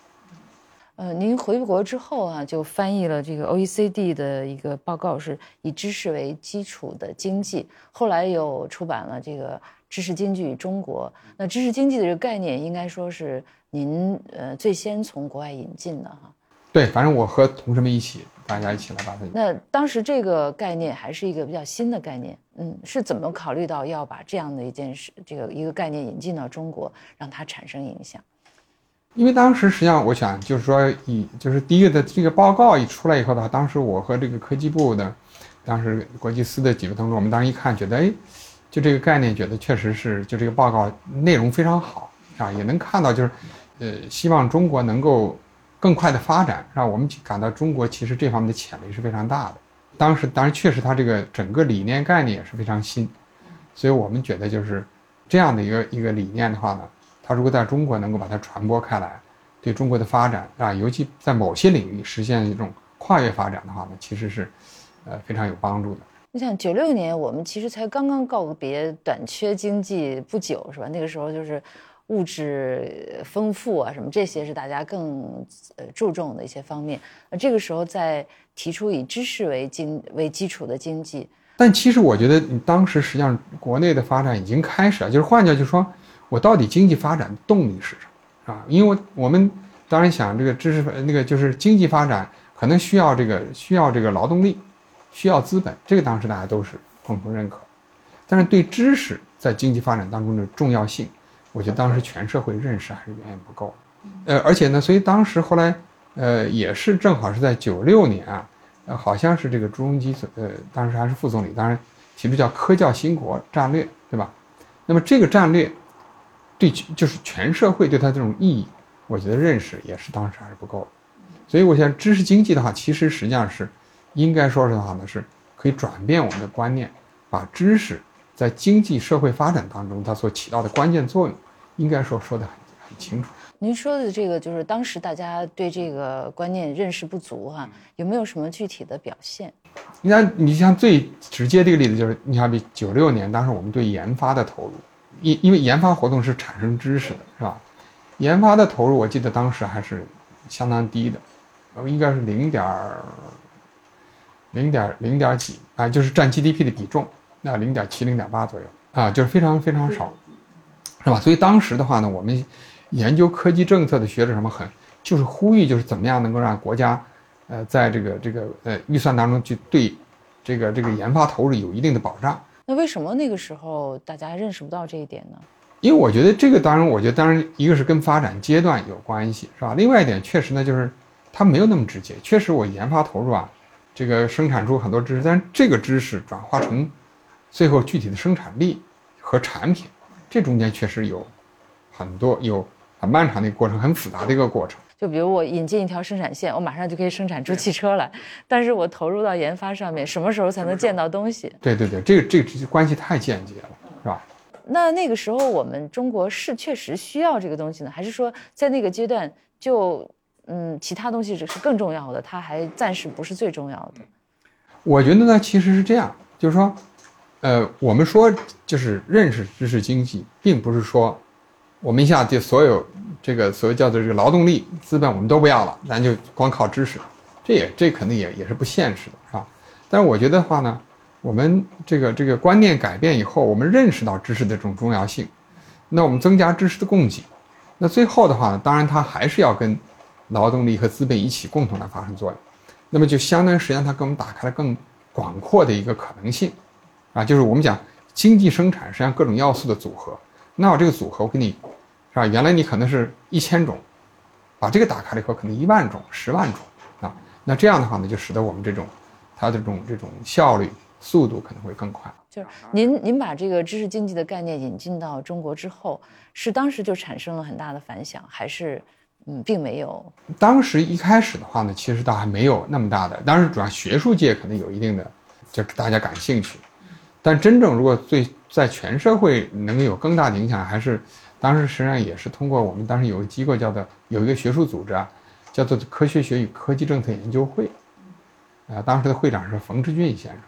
呃，您回国之后啊，就翻译了这个 OECD 的一个报告，是以知识为基础的经济。后来又出版了这个《知识经济与中国》。那知识经济的这个概念，应该说是您呃最先从国外引进的哈。对，反正我和同事们一起，大家一起来把它。那当时这个概念还是一个比较新的概念，嗯，是怎么考虑到要把这样的一件事，这个一个概念引进到中国，让它产生影响？因为当时实际上，我想就是说，以就是第一个的这个报告一出来以后的话，当时我和这个科技部的，当时国际司的几位同志，我们当时一看，觉得哎，就这个概念，觉得确实是，就这个报告内容非常好啊，也能看到就是，呃，希望中国能够更快的发展，让我们感到中国其实这方面的潜力是非常大的。当时当然确实，它这个整个理念概念也是非常新，所以我们觉得就是这样的一个一个理念的话呢。它如果在中国能够把它传播开来，对中国的发展啊，尤其在某些领域实现一种跨越发展的话呢，其实是，呃，非常有帮助的。你想，九六年我们其实才刚刚告别短缺经济不久，是吧？那个时候就是物质丰富啊，什么这些是大家更呃注重的一些方面。那这个时候再提出以知识为经为基础的经济，但其实我觉得你当时实际上国内的发展已经开始了，就是换句话就说。我到底经济发展的动力是什么啊？因为我们当然想这个知识那个就是经济发展可能需要这个需要这个劳动力，需要资本，这个当时大家都是共同认可。但是对知识在经济发展当中的重要性，我觉得当时全社会认识还是远远不够。呃，而且呢，所以当时后来呃也是正好是在九六年啊，呃好像是这个朱镕基呃当时还是副总理，当然提出叫科教兴国战略，对吧？那么这个战略。对，就是全社会对它这种意义，我觉得认识也是当时还是不够，所以我想知识经济的话，其实实际上是，应该说是的话呢，是可以转变我们的观念，把知识在经济社会发展当中它所起到的关键作用，应该说说的很很清楚。您说的这个就是当时大家对这个观念认识不足哈，有没有什么具体的表现？你看，你像最直接这个例子就是，你好比九六年，当时我们对研发的投入，因因为研发活动是产生知识的，是吧？研发的投入，我记得当时还是相当低的，应该是零点零点零点几啊，就是占 GDP 的比重，那零点七、零点八左右啊，就是非常非常少，是吧？所以当时的话呢，我们研究科技政策的学者什么很，就是呼吁，就是怎么样能够让国家，呃，在这个这个呃预算当中去对这个这个研发投入有一定的保障。那为什么那个时候大家认识不到这一点呢？因为我觉得这个，当然，我觉得当然一个是跟发展阶段有关系，是吧？另外一点，确实呢，就是它没有那么直接。确实，我研发投入啊，这个生产出很多知识，但是这个知识转化成最后具体的生产力和产品，这中间确实有很多有很漫长的一个过程，很复杂的一个过程。就比如我引进一条生产线，我马上就可以生产出汽车来，但是我投入到研发上面，什么时候才能见到东西？对对对，这个这个关系太间接了，是吧？那那个时候我们中国是确实需要这个东西呢，还是说在那个阶段就嗯其他东西只是更重要的，它还暂时不是最重要的？我觉得呢，其实是这样，就是说，呃，我们说就是认识知识经济，并不是说我们一下就所有这个所谓叫做这个劳动力资本我们都不要了，咱就光靠知识，这也这可能也也是不现实的，是吧？但是我觉得话呢。我们这个这个观念改变以后，我们认识到知识的这种重要性，那我们增加知识的供给，那最后的话呢，当然它还是要跟劳动力和资本一起共同来发生作用，那么就相当于实际上它给我们打开了更广阔的一个可能性，啊，就是我们讲经济生产实际上各种要素的组合，那我这个组合我给你，是吧？原来你可能是一千种，把这个打开了以后，可能一万种、十万种啊，那这样的话呢，就使得我们这种它的这种这种效率。速度可能会更快。就是您，您把这个知识经济的概念引进到中国之后，是当时就产生了很大的反响，还是嗯，并没有？当时一开始的话呢，其实倒还没有那么大的。当时主要学术界可能有一定的，就是大家感兴趣。但真正如果对在全社会能有更大的影响，还是当时实际上也是通过我们当时有个机构叫做有一个学术组织啊，叫做科学学与科技政策研究会，啊，当时的会长是冯志俊先生。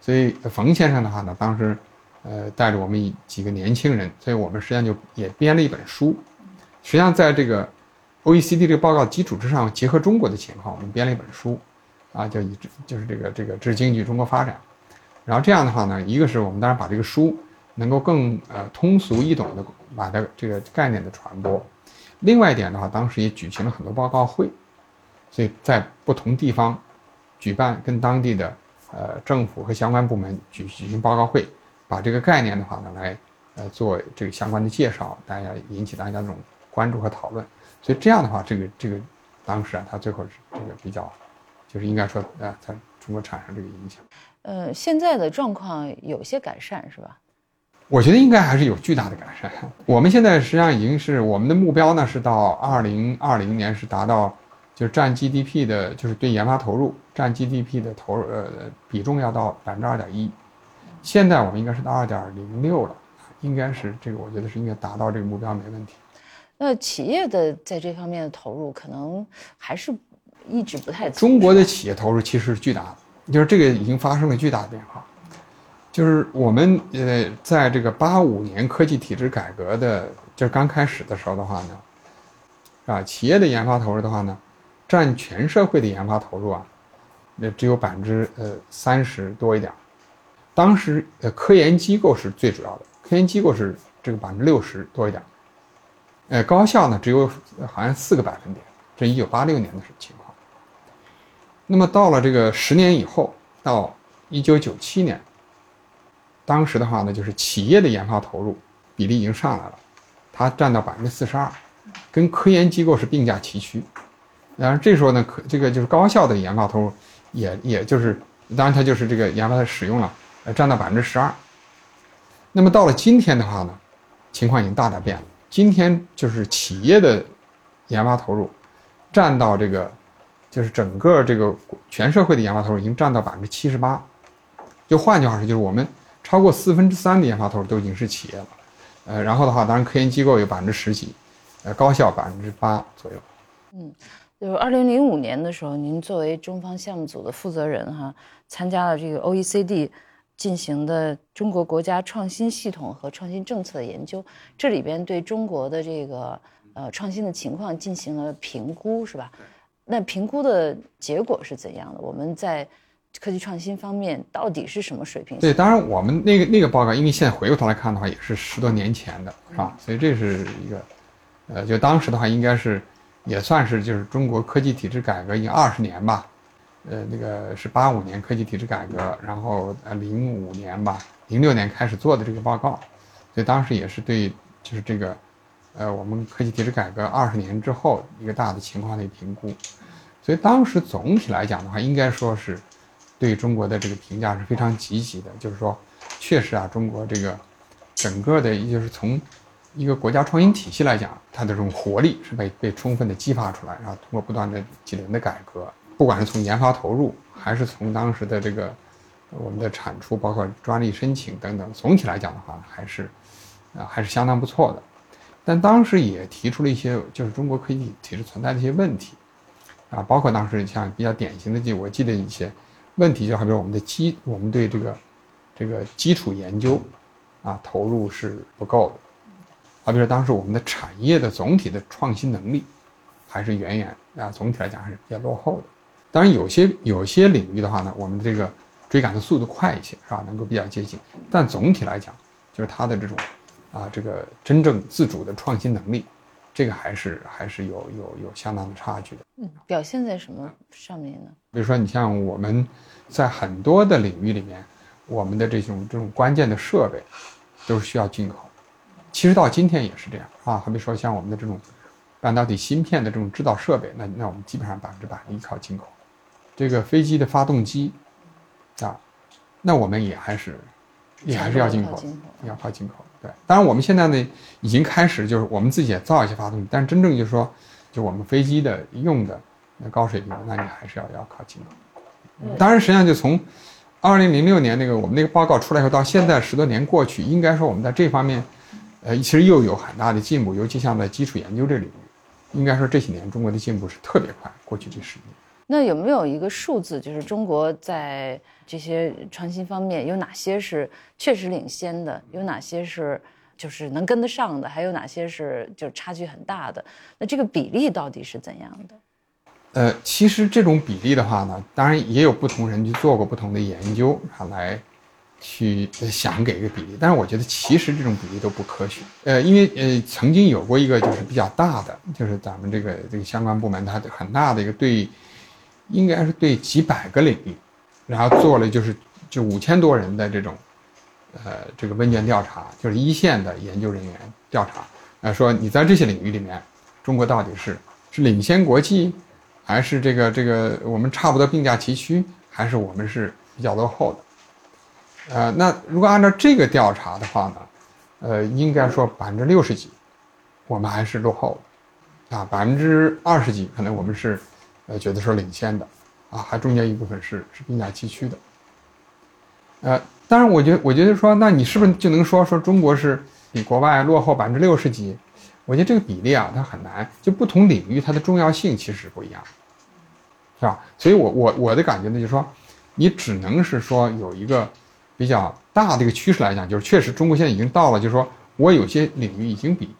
所以冯先生的话呢，当时，呃，带着我们几个年轻人，所以我们实际上就也编了一本书。实际上，在这个 OECD 这个报告基础之上，结合中国的情况，我们编了一本书，啊，叫以就是这个这个知识经济中国发展。然后这样的话呢，一个是我们当然把这个书能够更呃通俗易懂的把它这个概念的传播。另外一点的话，当时也举行了很多报告会，所以在不同地方举办跟当地的。呃，政府和相关部门举举行报告会，把这个概念的话呢，来呃做这个相关的介绍，大家引起大家这种关注和讨论。所以这样的话，这个这个当时啊，它最后是这个比较，就是应该说呃，在中国产生这个影响。呃，现在的状况有些改善是吧？我觉得应该还是有巨大的改善。我们现在实际上已经是我们的目标呢，是到二零二零年是达到。就是占 GDP 的，就是对研发投入占 GDP 的投入呃比重要到百分之二点一，现在我们应该是到二点零六了，应该是这个，我觉得是应该达到这个目标没问题。那企业的在这方面的投入可能还是一直不太。中国的企业投入其实是巨大的，就是这个已经发生了巨大的变化。就是我们呃在这个八五年科技体制改革的，就是刚开始的时候的话呢，啊，企业的研发投入的话呢。占全社会的研发投入啊，那只有百分之呃三十多一点。当时呃科研机构是最主要的，科研机构是这个百分之六十多一点。呃高校呢只有好像四个百分点，这一九八六年的事情。那么到了这个十年以后，到一九九七年，当时的话呢就是企业的研发投入比例已经上来了，它占到百分之四十二，跟科研机构是并驾齐驱。然后这时候呢，可这个就是高校的研发投入，也也就是，当然它就是这个研发的使用了，呃，占到百分之十二。那么到了今天的话呢，情况已经大大变了。今天就是企业的研发投入，占到这个，就是整个这个全社会的研发投入已经占到百分之七十八。就换句话说，就是我们超过四分之三的研发投入都已经是企业了。呃，然后的话，当然科研机构有百分之十几。呃高校百分之八左右。嗯就是二零零五年的时候，您作为中方项目组的负责人哈，参加了这个 OECD 进行的中国国家创新系统和创新政策的研究，这里边对中国的这个呃创新的情况进行了评估，是吧？那评估的结果是怎样的？我们在科技创新方面到底是什么水平？对，当然我们那个那个报告，因为现在回过头来看的话，也是十多年前的，是吧？所以这是一个，呃，就当时的话，应该是也算是就是中国科技体制改革已经二十年吧，呃，那个是八五年科技体制改革，然后呃零五年吧，零六年开始做的这个报告，所以当时也是对就是这个，呃，我们科技体制改革二十年之后一个大的情况的评估，所以当时总体来讲的话，应该说是。对中国的这个评价是非常积极的，就是说，确实啊，中国这个整个的，也就是从一个国家创新体系来讲，它的这种活力是被被充分的激发出来，然后通过不断的几轮的改革，不管是从研发投入，还是从当时的这个我们的产出，包括专利申请等等，总体来讲的话，还是啊还是相当不错的。但当时也提出了一些，就是中国科技体制存在的一些问题啊，包括当时像比较典型的，就我记得一些。问题就好比我们的基，我们对这个这个基础研究啊投入是不够的，好比说当时我们的产业的总体的创新能力还是远远啊总体来讲还是比较落后的。当然有些有些领域的话呢，我们这个追赶的速度快一些是吧，能够比较接近。但总体来讲，就是它的这种啊这个真正自主的创新能力，这个还是还是有有有相当的差距的。嗯，表现在什么上面呢？比如说你像我们。在很多的领域里面，我们的这种这种关键的设备都是需要进口。其实到今天也是这样啊，好比说像我们的这种半导体芯片的这种制造设备，那那我们基本上百分之百依靠进口。这个飞机的发动机啊，那我们也还是也还是要进口，要靠进口。对，当然我们现在呢已经开始就是我们自己也造一些发动机，但真正就是说就我们飞机的用的那高水平，那你还是要要靠进口。当然，实际上就从二零零六年那个我们那个报告出来以后，到现在十多年过去，应该说我们在这方面，呃，其实又有很大的进步，尤其像在基础研究这领域，应该说这几年中国的进步是特别快。过去这十年，那有没有一个数字，就是中国在这些创新方面有哪些是确实领先的，有哪些是就是能跟得上的，还有哪些是就差距很大的？那这个比例到底是怎样的？呃，其实这种比例的话呢，当然也有不同人去做过不同的研究啊，来去想给一个比例。但是我觉得其实这种比例都不科学。呃，因为呃曾经有过一个就是比较大的，就是咱们这个这个相关部门它很大的一个对，应该是对几百个领域，然后做了就是就五千多人的这种呃这个问卷调查，就是一线的研究人员调查，呃说你在这些领域里面，中国到底是是领先国际？还是这个这个我们差不多并驾齐驱，还是我们是比较落后的？呃，那如果按照这个调查的话呢，呃，应该说百分之六十几，我们还是落后的，啊，百分之二十几可能我们是，呃，觉得是领先的，啊，还中间一部分是是并驾齐驱的。呃，当然，我觉得我觉得说，那你是不是就能说说中国是比国外落后百分之六十几？我觉得这个比例啊，它很难，就不同领域它的重要性其实不一样。是吧？所以，我我我的感觉呢，就是说，你只能是说有一个比较大的一个趋势来讲，就是确实中国现在已经到了，就是说我有些领域已经比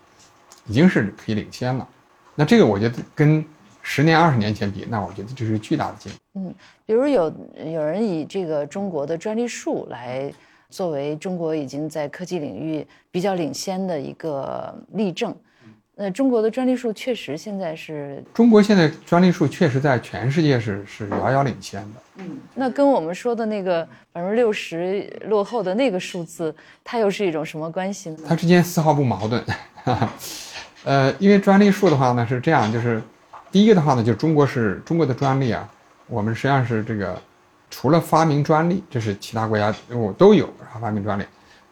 已经是可以领先了。那这个我觉得跟十年、二十年前比，那我觉得这是巨大的进步。嗯，比如有有人以这个中国的专利数来作为中国已经在科技领域比较领先的一个例证。那中国的专利数确实现在是，中国现在专利数确实在全世界是是遥遥领先的。嗯，那跟我们说的那个百分之六十落后的那个数字，它又是一种什么关系呢？它之间丝毫不矛盾。呃，因为专利数的话呢是这样，就是第一个的话呢，就中国是中国的专利啊，我们实际上是这个除了发明专利，这是其他国家我都有发明专利，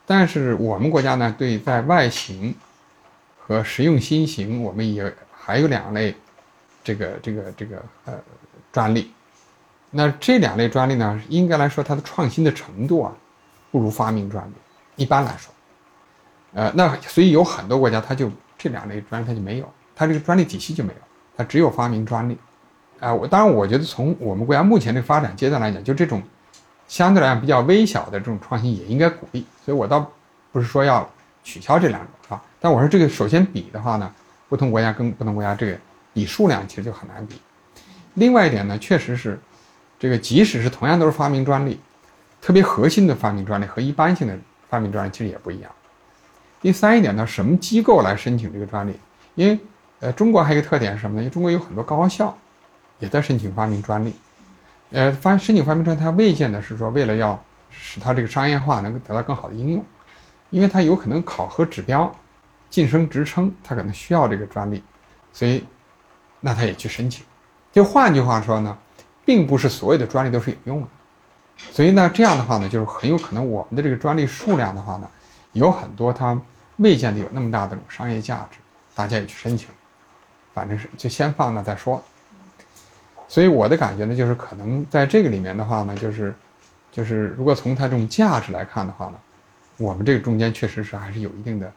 但是我们国家呢对在外形。和实用新型，我们也还有两类，这个这个这个呃专利。那这两类专利呢，应该来说它的创新的程度啊，不如发明专利。一般来说，呃，那所以有很多国家它就这两类专利它就没有，它这个专利体系就没有，它只有发明专利。啊，我当然我觉得从我们国家目前的发展阶段来讲，就这种相对来讲比较微小的这种创新也应该鼓励。所以我倒不是说要取消这两种啊，但我说这个首先比的话呢，不同国家跟不同国家这个比数量其实就很难比。另外一点呢，确实是这个即使是同样都是发明专利，特别核心的发明专利和一般性的发明专利其实也不一样。第三一点呢，什么机构来申请这个专利？因为呃，中国还有一个特点是什么呢？因为中国有很多高校。也在申请发明专利，呃，发申请发明专利，它未见的是说为了要使它这个商业化能够得到更好的应用，因为它有可能考核指标、晋升职称，它可能需要这个专利，所以那他也去申请。就换句话说呢，并不是所有的专利都是有用的，所以呢，这样的话呢，就是很有可能我们的这个专利数量的话呢，有很多它未见得有那么大的商业价值，大家也去申请，反正是就先放那再说。所以我的感觉呢，就是可能在这个里面的话呢，就是，就是如果从它这种价值来看的话呢，我们这个中间确实是还是有一定的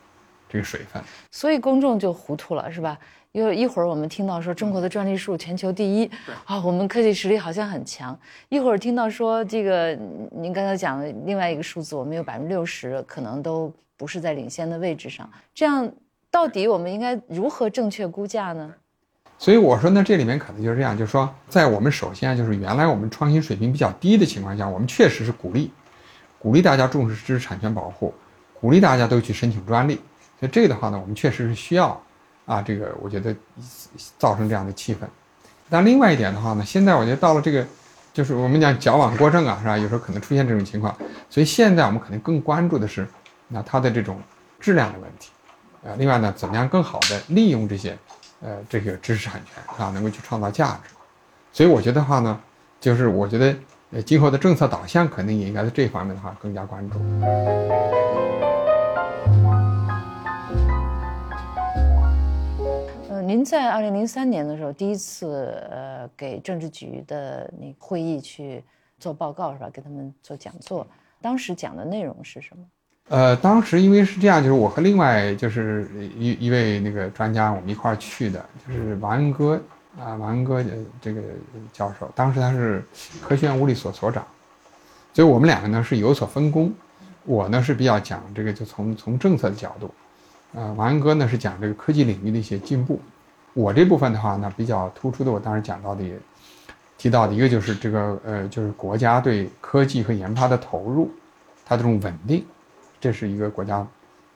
这个水分。所以公众就糊涂了，是吧？因为一会儿我们听到说中国的专利数全球第一，啊，我们科技实力好像很强；一会儿听到说这个您刚才讲的另外一个数字，我们有百分之六十可能都不是在领先的位置上。这样到底我们应该如何正确估价呢？所以我说呢，这里面可能就是这样，就是说，在我们首先就是原来我们创新水平比较低的情况下，我们确实是鼓励，鼓励大家重视知识产权保护，鼓励大家都去申请专利。所以这个的话呢，我们确实是需要，啊，这个我觉得造成这样的气氛。但另外一点的话呢，现在我觉得到了这个，就是我们讲矫枉过正啊，是吧？有时候可能出现这种情况。所以现在我们可能更关注的是，那它的这种质量的问题，呃，另外呢，怎么样更好的利用这些。呃，这个知识产权啊，能够去创造价值，所以我觉得话呢，就是我觉得，呃，今后的政策导向肯定也应该在这方面的话更加关注。呃，您在二零零三年的时候第一次呃给政治局的那会议去做报告是吧？给他们做讲座，当时讲的内容是什么？呃，当时因为是这样，就是我和另外就是一一位那个专家，我们一块儿去的，就是王恩哥啊，王恩歌这个教授，当时他是科学院物理所所长，所以我们两个呢是有所分工，我呢是比较讲这个，就从从政策的角度，呃，王恩哥呢是讲这个科技领域的一些进步，我这部分的话呢比较突出的，我当时讲到的也提到的一个就是这个呃，就是国家对科技和研发的投入，它这种稳定。这是一个国家，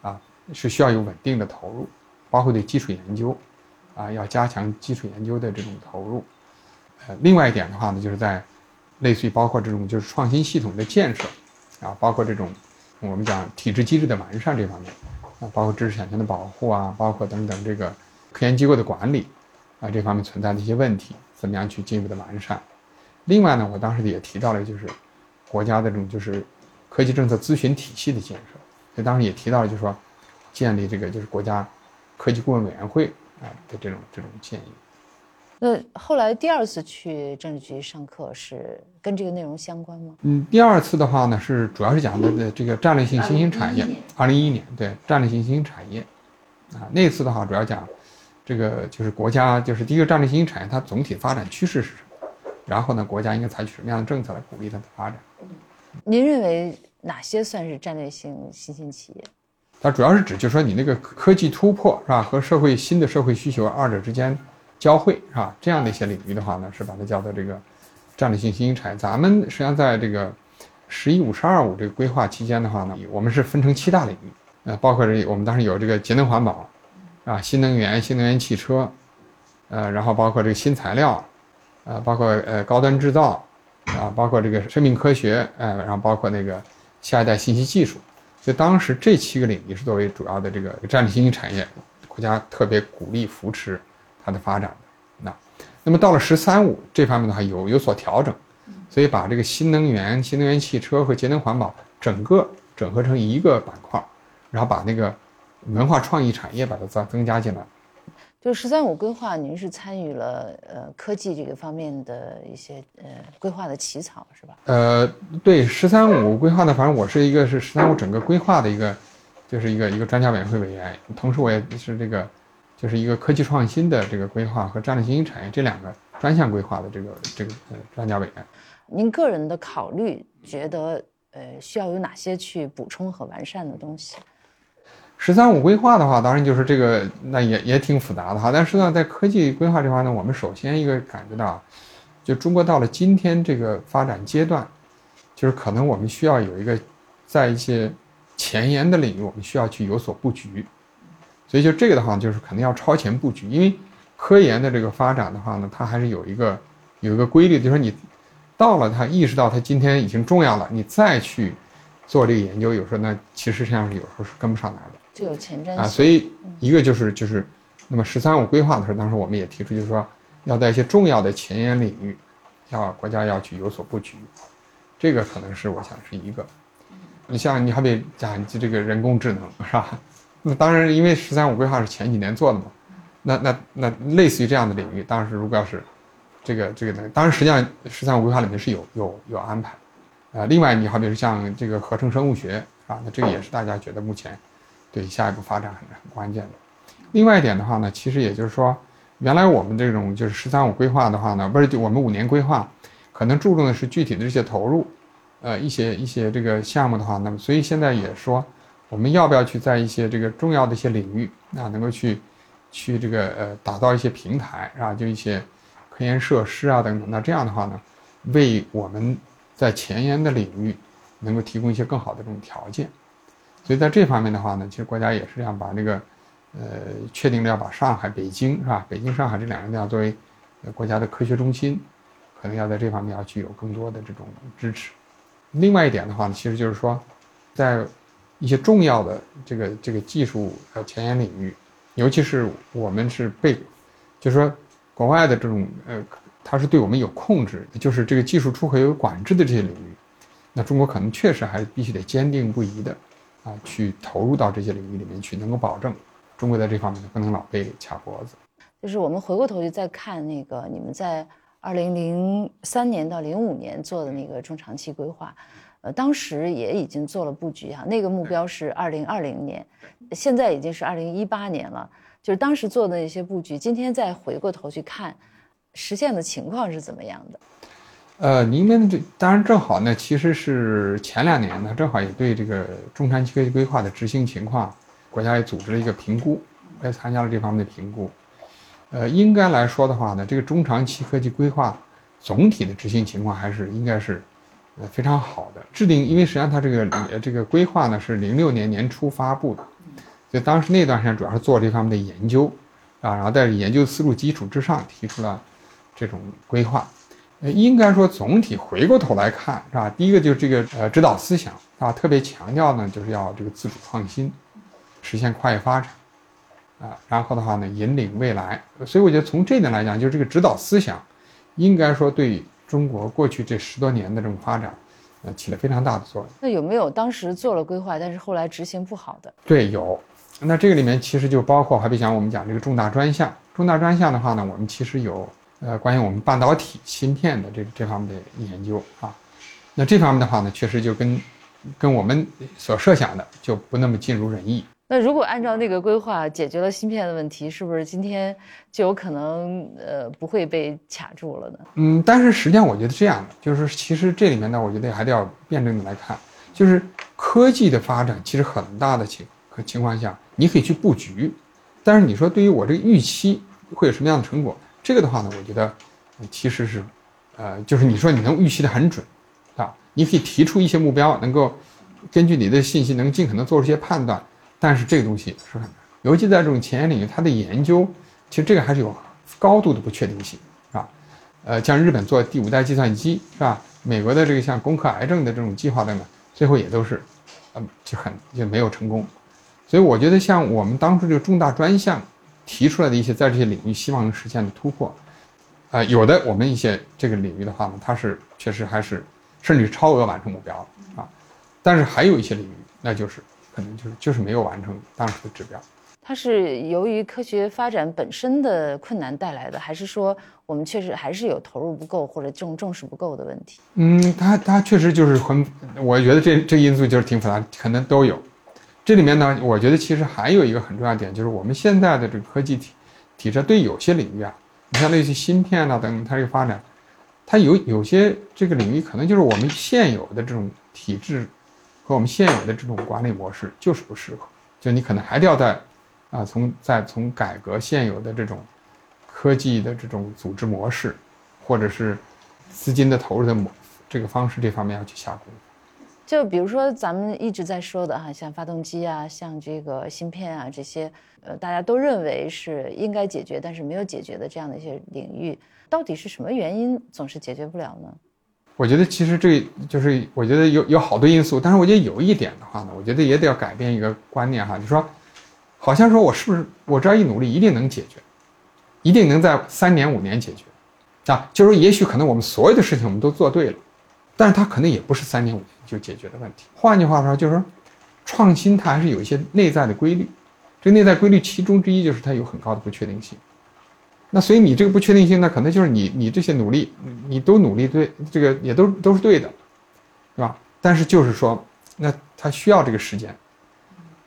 啊，是需要有稳定的投入，包括对基础研究，啊，要加强基础研究的这种投入。呃，另外一点的话呢，就是在类似于包括这种就是创新系统的建设，啊，包括这种我们讲体制机制的完善这方面，啊，包括知识产权的保护啊，包括等等这个科研机构的管理，啊，这方面存在的一些问题，怎么样去进一步的完善？另外呢，我当时也提到了，就是国家的这种就是。科技政策咨询体系的建设，所以当时也提到了，就是说，建立这个就是国家科技顾问委员会啊的这种这种建议。那后来第二次去政治局上课是跟这个内容相关吗？嗯，第二次的话呢，是主要是讲的这个战略性新兴产业。二零一一年，对战略性新兴产业，啊，那次的话主要讲这个就是国家就是第一个战略新兴产业它总体发展趋势是什么，然后呢，国家应该采取什么样的政策来鼓励它的发展。您认为哪些算是战略性新兴企业？它主要是指，就是说你那个科技突破是吧，和社会新的社会需求二者之间交汇是吧？这样的一些领域的话呢，是把它叫做这个战略性新兴产业。咱们实际上在这个“十一五”“十二五”这个规划期间的话呢，我们是分成七大领域，呃，包括这我们当时有这个节能环保，啊，新能源、新能源汽车，呃，然后包括这个新材料，呃，包括呃高端制造。啊，包括这个生命科学，呃，然后包括那个下一代信息技术，所以当时这七个领域是作为主要的这个战略新兴产业，国家特别鼓励扶持它的发展的。那，那么到了“十三五”这方面的话，有有所调整，所以把这个新能源、新能源汽车和节能环保整个整合成一个板块，然后把那个文化创意产业把它增增加进来。就“十三五”规划，您是参与了呃科技这个方面的一些呃规划的起草是吧？呃，对“十三五”规划的，反正我是一个是“十三五”整个规划的一个，就是一个一个专家委员会委员，同时我也是这个，就是一个科技创新的这个规划和战略新兴产业这两个专项规划的这个这个呃专家委员。您个人的考虑，觉得呃需要有哪些去补充和完善的东西？十三五规划的话，当然就是这个，那也也挺复杂的哈。但实际上，在科技规划这块呢，我们首先一个感觉到，就中国到了今天这个发展阶段，就是可能我们需要有一个，在一些前沿的领域，我们需要去有所布局。所以就这个的话，就是可能要超前布局，因为科研的这个发展的话呢，它还是有一个有一个规律，就是说你到了它意识到它今天已经重要了，你再去做这个研究，有时候呢，其实实际上是有时候是跟不上来的。就有前瞻啊，所以一个就是就是，那么“十三五”规划的时候，当时我们也提出，就是说要在一些重要的前沿领域，要国家要去有所布局，这个可能是我想是一个。你像你好比讲这个人工智能是吧？那当然，因为“十三五”规划是前几年做的嘛，那那那类似于这样的领域，当时如果要是这个这个呢，当然实际上“十三五”规划里面是有有有安排。啊，另外你好比是像这个合成生物学啊，那这个也是大家觉得目前。对下一步发展很很关键的。另外一点的话呢，其实也就是说，原来我们这种就是“十三五”规划的话呢，不是我们五年规划，可能注重的是具体的这些投入，呃，一些一些这个项目的话，那么所以现在也说，我们要不要去在一些这个重要的一些领域啊，能够去去这个呃打造一些平台啊，就一些科研设施啊等等。那这样的话呢，为我们在前沿的领域能够提供一些更好的这种条件。所以在这方面的话呢，其实国家也是这样把这个，呃，确定了要把上海、北京是吧？北京、上海这两个地方作为国家的科学中心，可能要在这方面要具有更多的这种支持。另外一点的话呢，其实就是说，在一些重要的这个这个技术呃前沿领域，尤其是我们是被，就是说国外的这种呃，它是对我们有控制，就是这个技术出口有管制的这些领域，那中国可能确实还是必须得坚定不移的。啊，去投入到这些领域里面去，能够保证中国在这方面不能老被卡脖子。就是我们回过头去再看那个你们在二零零三年到零五年做的那个中长期规划，呃，当时也已经做了布局哈，那个目标是二零二零年，现在已经是二零一八年了。就是当时做的那些布局，今天再回过头去看，实现的情况是怎么样的？呃，您们这当然正好呢，其实是前两年呢，正好也对这个中长期规划的执行情况，国家也组织了一个评估，也参加了这方面的评估。呃，应该来说的话呢，这个中长期科技规划总体的执行情况还是应该是呃非常好的。制定，因为实际上它这个这个规划呢是零六年年初发布的，所以当时那段时间主要是做这方面的研究啊，然后在研究思路基础之上提出了这种规划。应该说，总体回过头来看，是吧？第一个就是这个呃指导思想啊，特别强调呢，就是要这个自主创新，实现跨越发展，啊，然后的话呢，引领未来。所以我觉得从这点来讲，就是这个指导思想，应该说对中国过去这十多年的这种发展，呃，起了非常大的作用。那有没有当时做了规划，但是后来执行不好的？对，有。那这个里面其实就包括，还比讲我们讲这个重大专项，重大专项的话呢，我们其实有。呃，关于我们半导体芯片的这这方面的研究啊，那这方面的话呢，确实就跟跟我们所设想的就不那么尽如人意。那如果按照那个规划解决了芯片的问题，是不是今天就有可能呃不会被卡住了呢？嗯，但是实际上我觉得这样的，就是其实这里面呢，我觉得还得要辩证的来看，就是科技的发展其实很大的情情况下，你可以去布局，但是你说对于我这个预期会有什么样的成果？这个的话呢，我觉得其实是，呃，就是你说你能预期的很准，啊，你可以提出一些目标，能够根据你的信息能尽可能做出一些判断，但是这个东西是很难，尤其在这种前沿领域，它的研究其实这个还是有高度的不确定性，是吧？呃，像日本做第五代计算机，是吧？美国的这个像攻克癌症的这种计划等等，最后也都是，嗯，就很就没有成功，所以我觉得像我们当初这个重大专项。提出来的一些在这些领域希望能实现的突破，啊，有的我们一些这个领域的话呢，它是确实还是甚至超额完成目标啊，但是还有一些领域，那就是可能就是就是没有完成当时的指标。它是由于科学发展本身的困难带来的，还是说我们确实还是有投入不够或者重重视不够的问题？嗯，它它确实就是很，我觉得这这因素就是挺复杂，可能都有。这里面呢，我觉得其实还有一个很重要点，就是我们现在的这个科技体体制对有些领域啊，你像那些芯片啊等等，它这个发展，它有有些这个领域可能就是我们现有的这种体制和我们现有的这种管理模式就是不适合，就你可能还得要在啊从再从改革现有的这种科技的这种组织模式，或者是资金的投入的模这个方式这方面要去下功夫。就比如说咱们一直在说的哈，像发动机啊，像这个芯片啊这些，呃，大家都认为是应该解决，但是没有解决的这样的一些领域，到底是什么原因总是解决不了呢？我觉得其实这就是我觉得有有好多因素，但是我觉得有一点的话呢，我觉得也得要改变一个观念哈，就说，好像说我是不是我只要一努力一定能解决，一定能在三年五年解决，啊，就是说也许可能我们所有的事情我们都做对了，但是它可能也不是三年五年。就解决的问题。换句话说，就是说，创新它还是有一些内在的规律。这内在规律其中之一就是它有很高的不确定性。那所以你这个不确定性呢，可能就是你你这些努力，你都努力对这个也都都是对的，是吧？但是就是说，那它需要这个时间，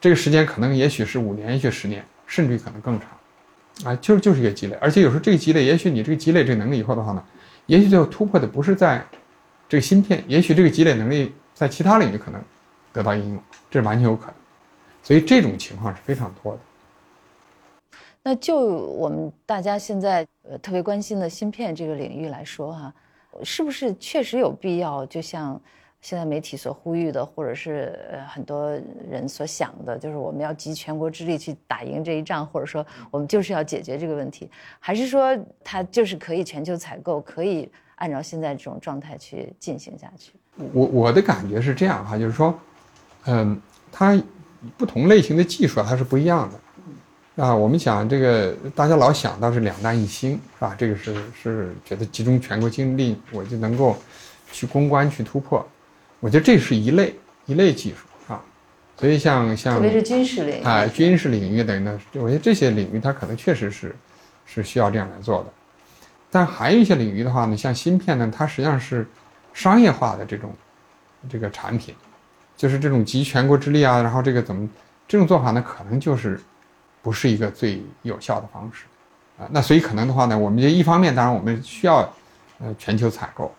这个时间可能也许是五年，也许十年，甚至于可能更长，啊，就是就是一个积累。而且有时候这个积累，也许你这个积累这个能力以后的话呢，也许最后突破的不是在这个芯片，也许这个积累能力。在其他领域可能得到应用，这是完全有可能，所以这种情况是非常多的。那就我们大家现在呃特别关心的芯片这个领域来说哈，是不是确实有必要？就像现在媒体所呼吁的，或者是呃很多人所想的，就是我们要集全国之力去打赢这一仗，或者说我们就是要解决这个问题，还是说它就是可以全球采购，可以按照现在这种状态去进行下去？我我的感觉是这样哈，就是说，嗯，它不同类型的技术它是不一样的，啊，我们想这个大家老想到是两弹一星是吧？这个是是觉得集中全国精力我就能够去攻关去突破，我觉得这是一类一类技术啊，所以像像特别是军事领域啊军事领域等呢，我觉得这些领域它可能确实是是需要这样来做的，但还有一些领域的话呢，像芯片呢，它实际上是。商业化的这种这个产品，就是这种集全国之力啊，然后这个怎么这种做法呢？可能就是不是一个最有效的方式啊。那所以可能的话呢，我们这一方面当然我们需要呃全球采购，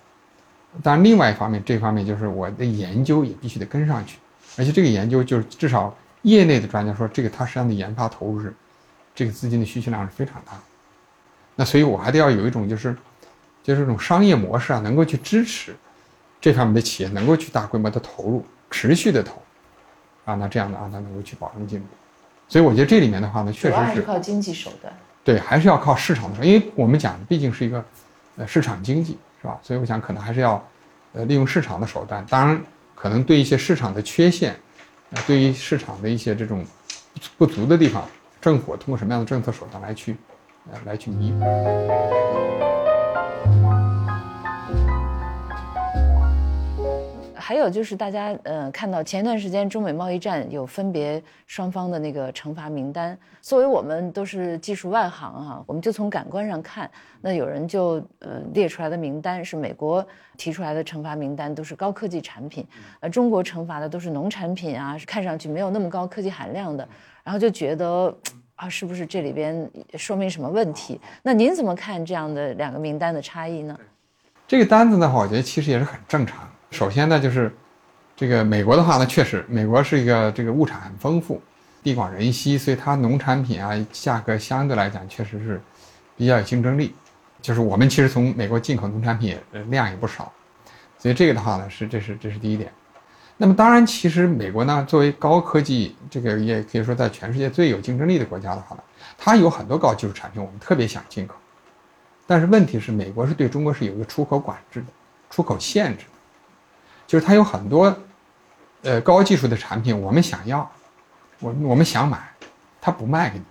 但另外一方面这方面就是我的研究也必须得跟上去，而且这个研究就是至少业内的专家说，这个它实际上的研发投入是这个资金的需求量是非常大。那所以我还得要有一种就是就是这种商业模式啊，能够去支持。这方面的企业能够去大规模的投入，持续的投，啊，那这样的啊，它能够去保证进步。所以我觉得这里面的话呢，确实是靠经济手段。对，还是要靠市场的，因为我们讲的毕竟是一个呃市场经济，是吧？所以我想可能还是要呃利用市场的手段。当然，可能对一些市场的缺陷，呃，对于市场的一些这种不足的地方，政府通过什么样的政策手段来去呃来去弥补。还有就是大家呃看到前一段时间中美贸易战有分别双方的那个惩罚名单，作为我们都是技术外行哈，我们就从感官上看，那有人就呃列出来的名单是美国提出来的惩罚名单，都是高科技产品，呃中国惩罚的都是农产品啊，看上去没有那么高科技含量的，然后就觉得啊是不是这里边说明什么问题？那您怎么看这样的两个名单的差异呢？这个单子的话，我觉得其实也是很正常。首先呢，就是这个美国的话呢，确实美国是一个这个物产很丰富，地广人稀，所以它农产品啊价格相对来讲确实是比较有竞争力。就是我们其实从美国进口农产品量也不少，所以这个的话呢是这是这是第一点。那么当然，其实美国呢作为高科技这个也可以说在全世界最有竞争力的国家的话呢，它有很多高技术产品我们特别想进口，但是问题是美国是对中国是有一个出口管制的，出口限制的。就是它有很多，呃，高技术的产品，我们想要，我我们想买，它不卖给你，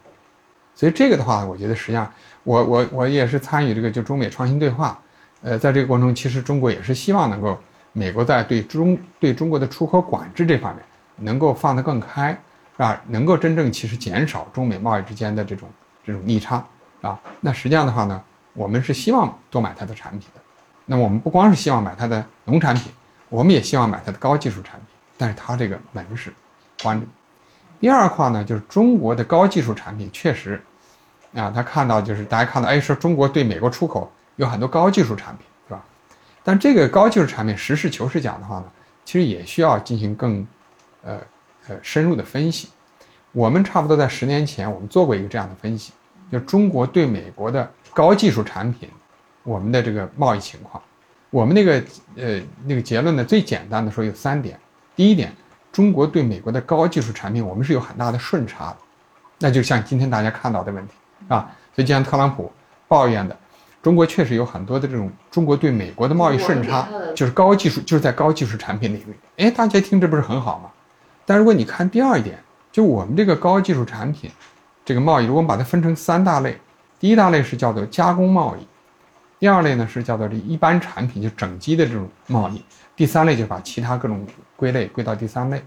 所以这个的话，我觉得实际上，我我我也是参与这个就中美创新对话，呃，在这个过程中，其实中国也是希望能够美国在对中对中国的出口管制这方面能够放得更开，啊，能够真正其实减少中美贸易之间的这种这种逆差，啊，那实际上的话呢，我们是希望多买它的产品的，那我们不光是希望买它的农产品。我们也希望买它的高技术产品，但是它这个门是关着，第二块呢，就是中国的高技术产品确实，啊，他看到就是大家看到，哎，说中国对美国出口有很多高技术产品，但这个高技术产品，实事求是讲的话呢，其实也需要进行更，呃呃深入的分析。我们差不多在十年前，我们做过一个这样的分析，就中国对美国的高技术产品，我们的这个贸易情况。我们那个呃那个结论呢，最简单的说有三点。第一点，中国对美国的高技术产品，我们是有很大的顺差的，那就像今天大家看到的问题啊。所以就像特朗普抱怨的，中国确实有很多的这种中国对美国的贸易顺差，就是高技术就是在高技术产品领域。哎，大家听这不是很好吗？但如果你看第二点，就我们这个高技术产品这个贸易，如果我们把它分成三大类，第一大类是叫做加工贸易。第二类呢是叫做这一般产品，就整机的这种贸易。第三类就把其他各种归类归到第三类。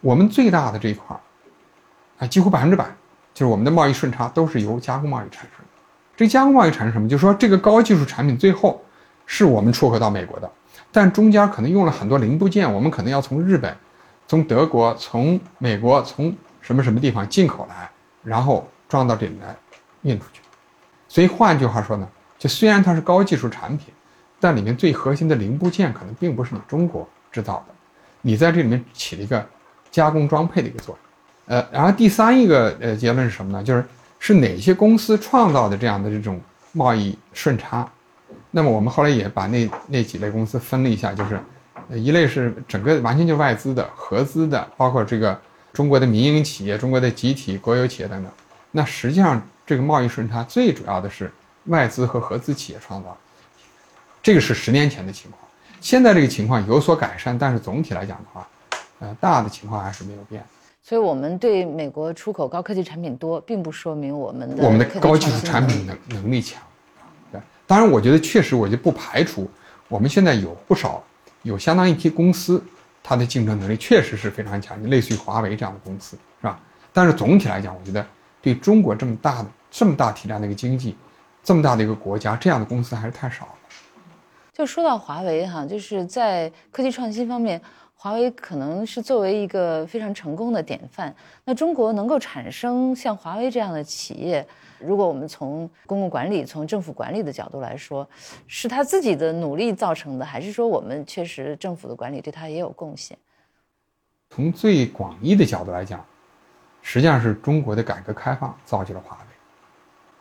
我们最大的这一块儿，啊，几乎百分之百，就是我们的贸易顺差都是由加工贸易产生。这加工贸易产生什么？就是说这个高技术产品最后是我们出口到美国的，但中间可能用了很多零部件，我们可能要从日本、从德国、从美国、从什么什么地方进口来，然后装到这里来运出去。所以换句话说呢？就虽然它是高技术产品，但里面最核心的零部件可能并不是你中国制造的，你在这里面起了一个加工装配的一个作用。呃，然后第三一个呃结论是什么呢？就是是哪些公司创造的这样的这种贸易顺差？那么我们后来也把那那几类公司分了一下，就是一类是整个完全就外资的、合资的，包括这个中国的民营企业、中国的集体国有企业等等。那实际上这个贸易顺差最主要的是。外资和合资企业创造，这个是十年前的情况。现在这个情况有所改善，但是总体来讲的话，呃，大的情况还是没有变。所以，我们对美国出口高科技产品多，并不说明我们的我们的高技术产品能能力强。对，当然，我觉得确实，我就不排除我们现在有不少有相当一批公司，它的竞争能力确实是非常强，类似于华为这样的公司，是吧？但是总体来讲，我觉得对中国这么大的这么大体量的一个经济。这么大的一个国家，这样的公司还是太少了。就说到华为哈，就是在科技创新方面，华为可能是作为一个非常成功的典范。那中国能够产生像华为这样的企业，如果我们从公共管理、从政府管理的角度来说，是他自己的努力造成的，还是说我们确实政府的管理对他也有贡献？从最广义的角度来讲，实际上是中国的改革开放造就了华为。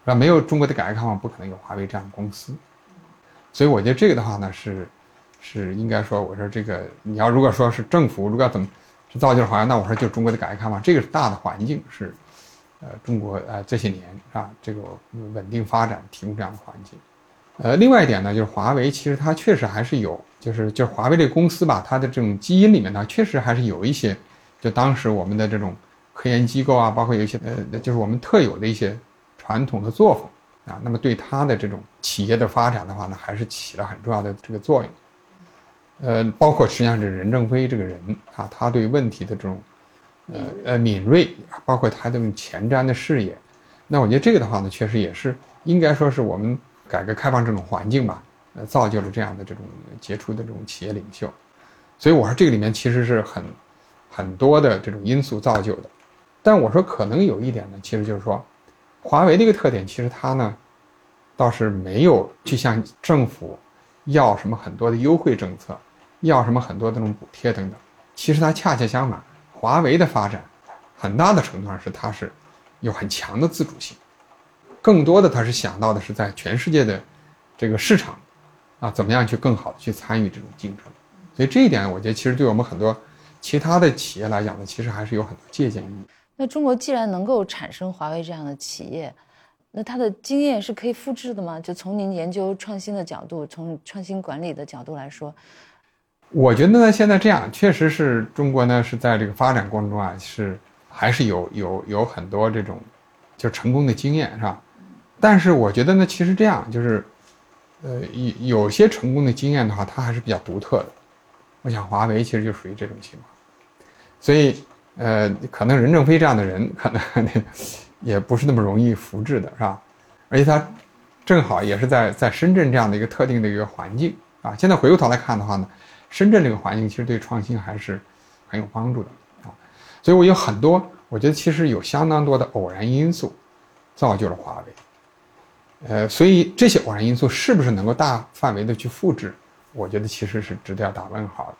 那没有中国的改革开放，不可能有华为这样的公司，所以我觉得这个的话呢，是，是应该说，我说这个你要如果说是政府如果要怎么去造就了华为，那我说就中国的改革开放，这个是大的环境是，呃，中国呃这些年啊这个稳定发展提供这样的环境，呃，另外一点呢，就是华为其实它确实还是有，就是就是华为这个公司吧，它的这种基因里面呢，确实还是有一些，就当时我们的这种科研机构啊，包括有一些呃，就是我们特有的一些。传统的作风啊，那么对他的这种企业的发展的话呢，还是起了很重要的这个作用。呃，包括实际上是任正非这个人啊，他对问题的这种呃呃敏锐，包括他这种前瞻的视野，那我觉得这个的话呢，确实也是应该说是我们改革开放这种环境吧，呃，造就了这样的这种杰出的这种企业领袖。所以我说这个里面其实是很很多的这种因素造就的。但我说可能有一点呢，其实就是说。华为的一个特点，其实它呢，倒是没有去向政府要什么很多的优惠政策，要什么很多这种补贴等等。其实它恰恰相反，华为的发展，很大的程度上是它是有很强的自主性，更多的它是想到的是在全世界的这个市场，啊，怎么样去更好的去参与这种竞争。所以这一点，我觉得其实对我们很多其他的企业来讲呢，其实还是有很多借鉴意义。那中国既然能够产生华为这样的企业，那它的经验是可以复制的吗？就从您研究创新的角度，从创新管理的角度来说，我觉得呢，现在这样确实是中国呢是在这个发展过程中啊，是还是有有有很多这种就成功的经验，是吧？但是我觉得呢，其实这样就是，呃，有有些成功的经验的话，它还是比较独特的。我想华为其实就属于这种情况，所以。呃，可能任正非这样的人，可能也不是那么容易复制的，是吧？而且他正好也是在在深圳这样的一个特定的一个环境啊。现在回过头来看的话呢，深圳这个环境其实对创新还是很有帮助的啊。所以我有很多我觉得其实有相当多的偶然因素，造就了华为。呃，所以这些偶然因素是不是能够大范围的去复制？我觉得其实是值得要打问号的。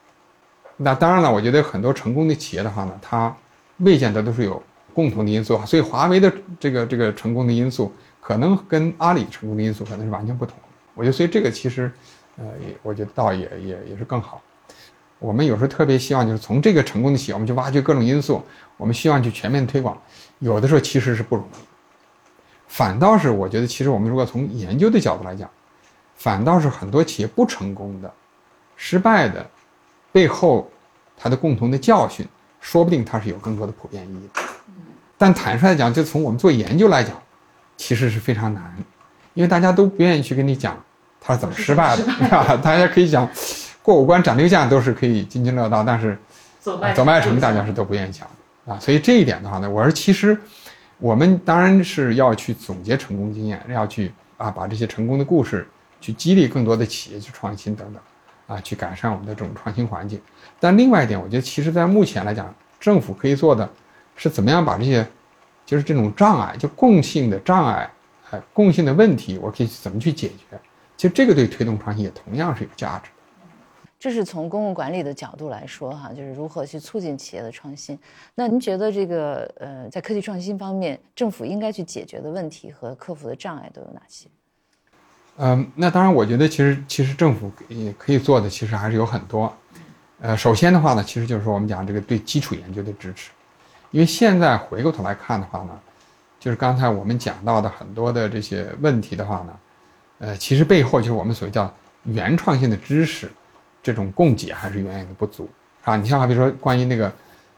那当然了，我觉得很多成功的企业的话呢，它未见得都是有共同的因素啊。所以华为的这个这个成功的因素，可能跟阿里成功的因素可能是完全不同的。我觉得，所以这个其实，呃，也我觉得倒也也也是更好。我们有时候特别希望就是从这个成功的企业，我们去挖掘各种因素，我们希望去全面推广。有的时候其实是不容易。反倒是我觉得，其实我们如果从研究的角度来讲，反倒是很多企业不成功的、失败的背后，它的共同的教训，说不定它是有更多的普遍意义的。但坦率来讲，就从我们做研究来讲，其实是非常难，因为大家都不愿意去跟你讲它是怎么失败的，是吧？大家可以想过五关斩六将都是可以津津乐道，但是走走麦城大家是都不愿意讲啊。所以这一点的话呢，我说其实。我们当然是要去总结成功经验，要去啊把这些成功的故事去激励更多的企业去创新等等，啊去改善我们的这种创新环境。但另外一点，我觉得其实在目前来讲，政府可以做的是怎么样把这些就是这种障碍，就共性的障碍，哎共性的问题，我可以怎么去解决？其实这个对推动创新也同样是有价值的。这是从公共管理的角度来说，哈，就是如何去促进企业的创新。那您觉得这个呃，在科技创新方面，政府应该去解决的问题和克服的障碍都有哪些？嗯，那当然，我觉得其实其实政府也可以做的，其实还是有很多。呃，首先的话呢，其实就是说我们讲这个对基础研究的支持，因为现在回过头来看的话呢，就是刚才我们讲到的很多的这些问题的话呢，呃，其实背后就是我们所谓叫原创性的知识。这种供给还是远远的不足啊！你像比如说关于那个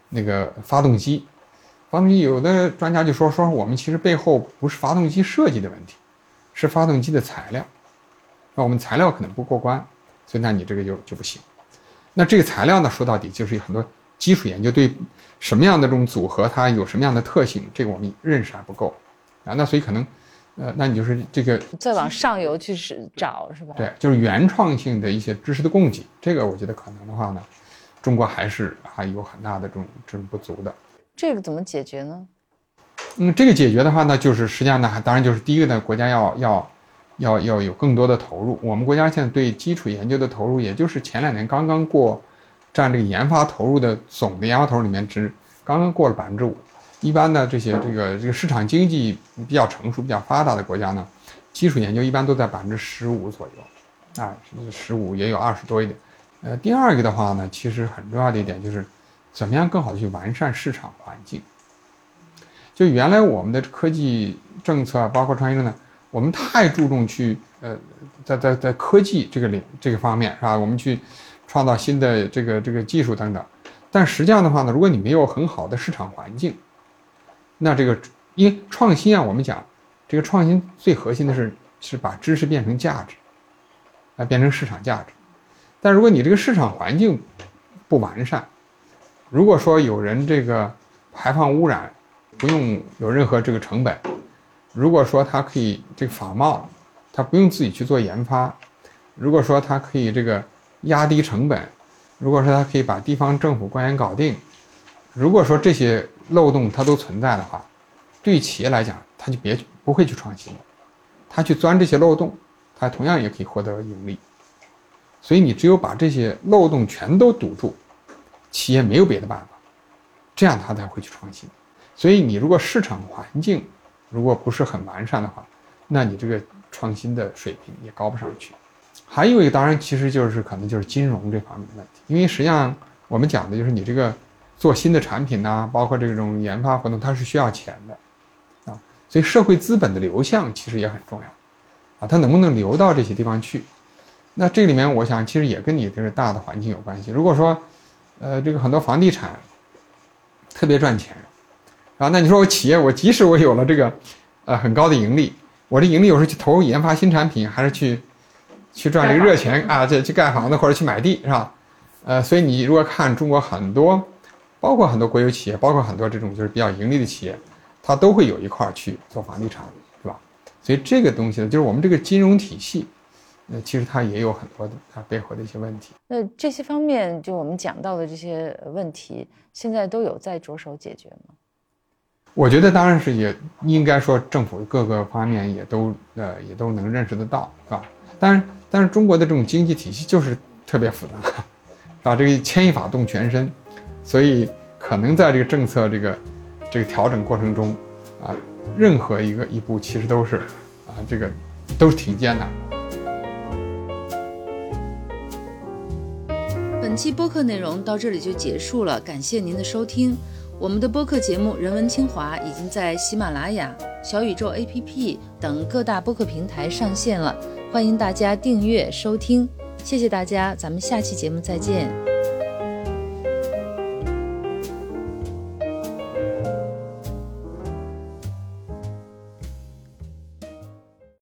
那个发动机，发动机有的专家就说说我们其实背后不是发动机设计的问题，是发动机的材料，那我们材料可能不过关，所以那你这个就就不行。那这个材料呢，说到底就是有很多基础研究，对什么样的这种组合它有什么样的特性，这个我们认识还不够啊。那所以可能。呃，那你就是这个再往上游去是找是吧？对，就是原创性的一些知识的供给，这个我觉得可能的话呢，中国还是还有很大的这种这种不足的。这个怎么解决呢？嗯，这个解决的话呢，就是实际上呢，当然就是第一个呢，国家要要要要有更多的投入。我们国家现在对基础研究的投入，也就是前两年刚刚过，占这个研发投入的总的研发投入里面只刚刚过了百分之五。一般的这些这个这个市场经济比较成熟、比较发达的国家呢，基础研究一般都在百分之十五左右，啊，十五也有二十多一点。呃，第二个的话呢，其实很重要的一点就是，怎么样更好的去完善市场环境。就原来我们的科技政策啊，包括创新呢，我们太注重去呃，在在在科技这个领这个方面是吧？我们去创造新的这个这个技术等等，但实际上的话呢，如果你没有很好的市场环境，那这个，因为创新啊，我们讲，这个创新最核心的是是把知识变成价值，啊，变成市场价值。但如果你这个市场环境不完善，如果说有人这个排放污染不用有任何这个成本，如果说他可以这个仿冒，他不用自己去做研发，如果说他可以这个压低成本，如果说他可以把地方政府官员搞定，如果说这些。漏洞它都存在的话，对企业来讲，他就别不会去创新，他去钻这些漏洞，他同样也可以获得盈利。所以你只有把这些漏洞全都堵住，企业没有别的办法，这样他才会去创新。所以你如果市场环境如果不是很完善的话，那你这个创新的水平也高不上去。还有一个当然其实就是可能就是金融这方面的问题，因为实际上我们讲的就是你这个。做新的产品呐，包括这种研发活动，它是需要钱的，啊，所以社会资本的流向其实也很重要，啊，它能不能流到这些地方去？那这里面我想其实也跟你这个大的环境有关系。如果说，呃，这个很多房地产特别赚钱，啊，那你说我企业，我即使我有了这个，呃，很高的盈利，我这盈利我是去投入研发新产品，还是去去赚这个热钱啊？这去盖房子或者去买地是吧？呃，所以你如果看中国很多。包括很多国有企业，包括很多这种就是比较盈利的企业，它都会有一块去做房地产，是吧？所以这个东西呢，就是我们这个金融体系，呃，其实它也有很多的它背后的一些问题。那这些方面，就我们讲到的这些问题，现在都有在着手解决吗？我觉得当然是也应该说政府各个方面也都呃也都能认识得到，是吧？但是但是中国的这种经济体系就是特别复杂，啊，这个牵一发动全身，所以可能在这个政策这个这个调整过程中，啊，任何一个一步其实都是啊这个都是挺艰难的。本期播客内容到这里就结束了，感谢您的收听。我们的播客节目《人文清华》已经在喜马拉雅、小宇宙 APP 等各大播客平台上线了，欢迎大家订阅收听。谢谢大家，咱们下期节目再见。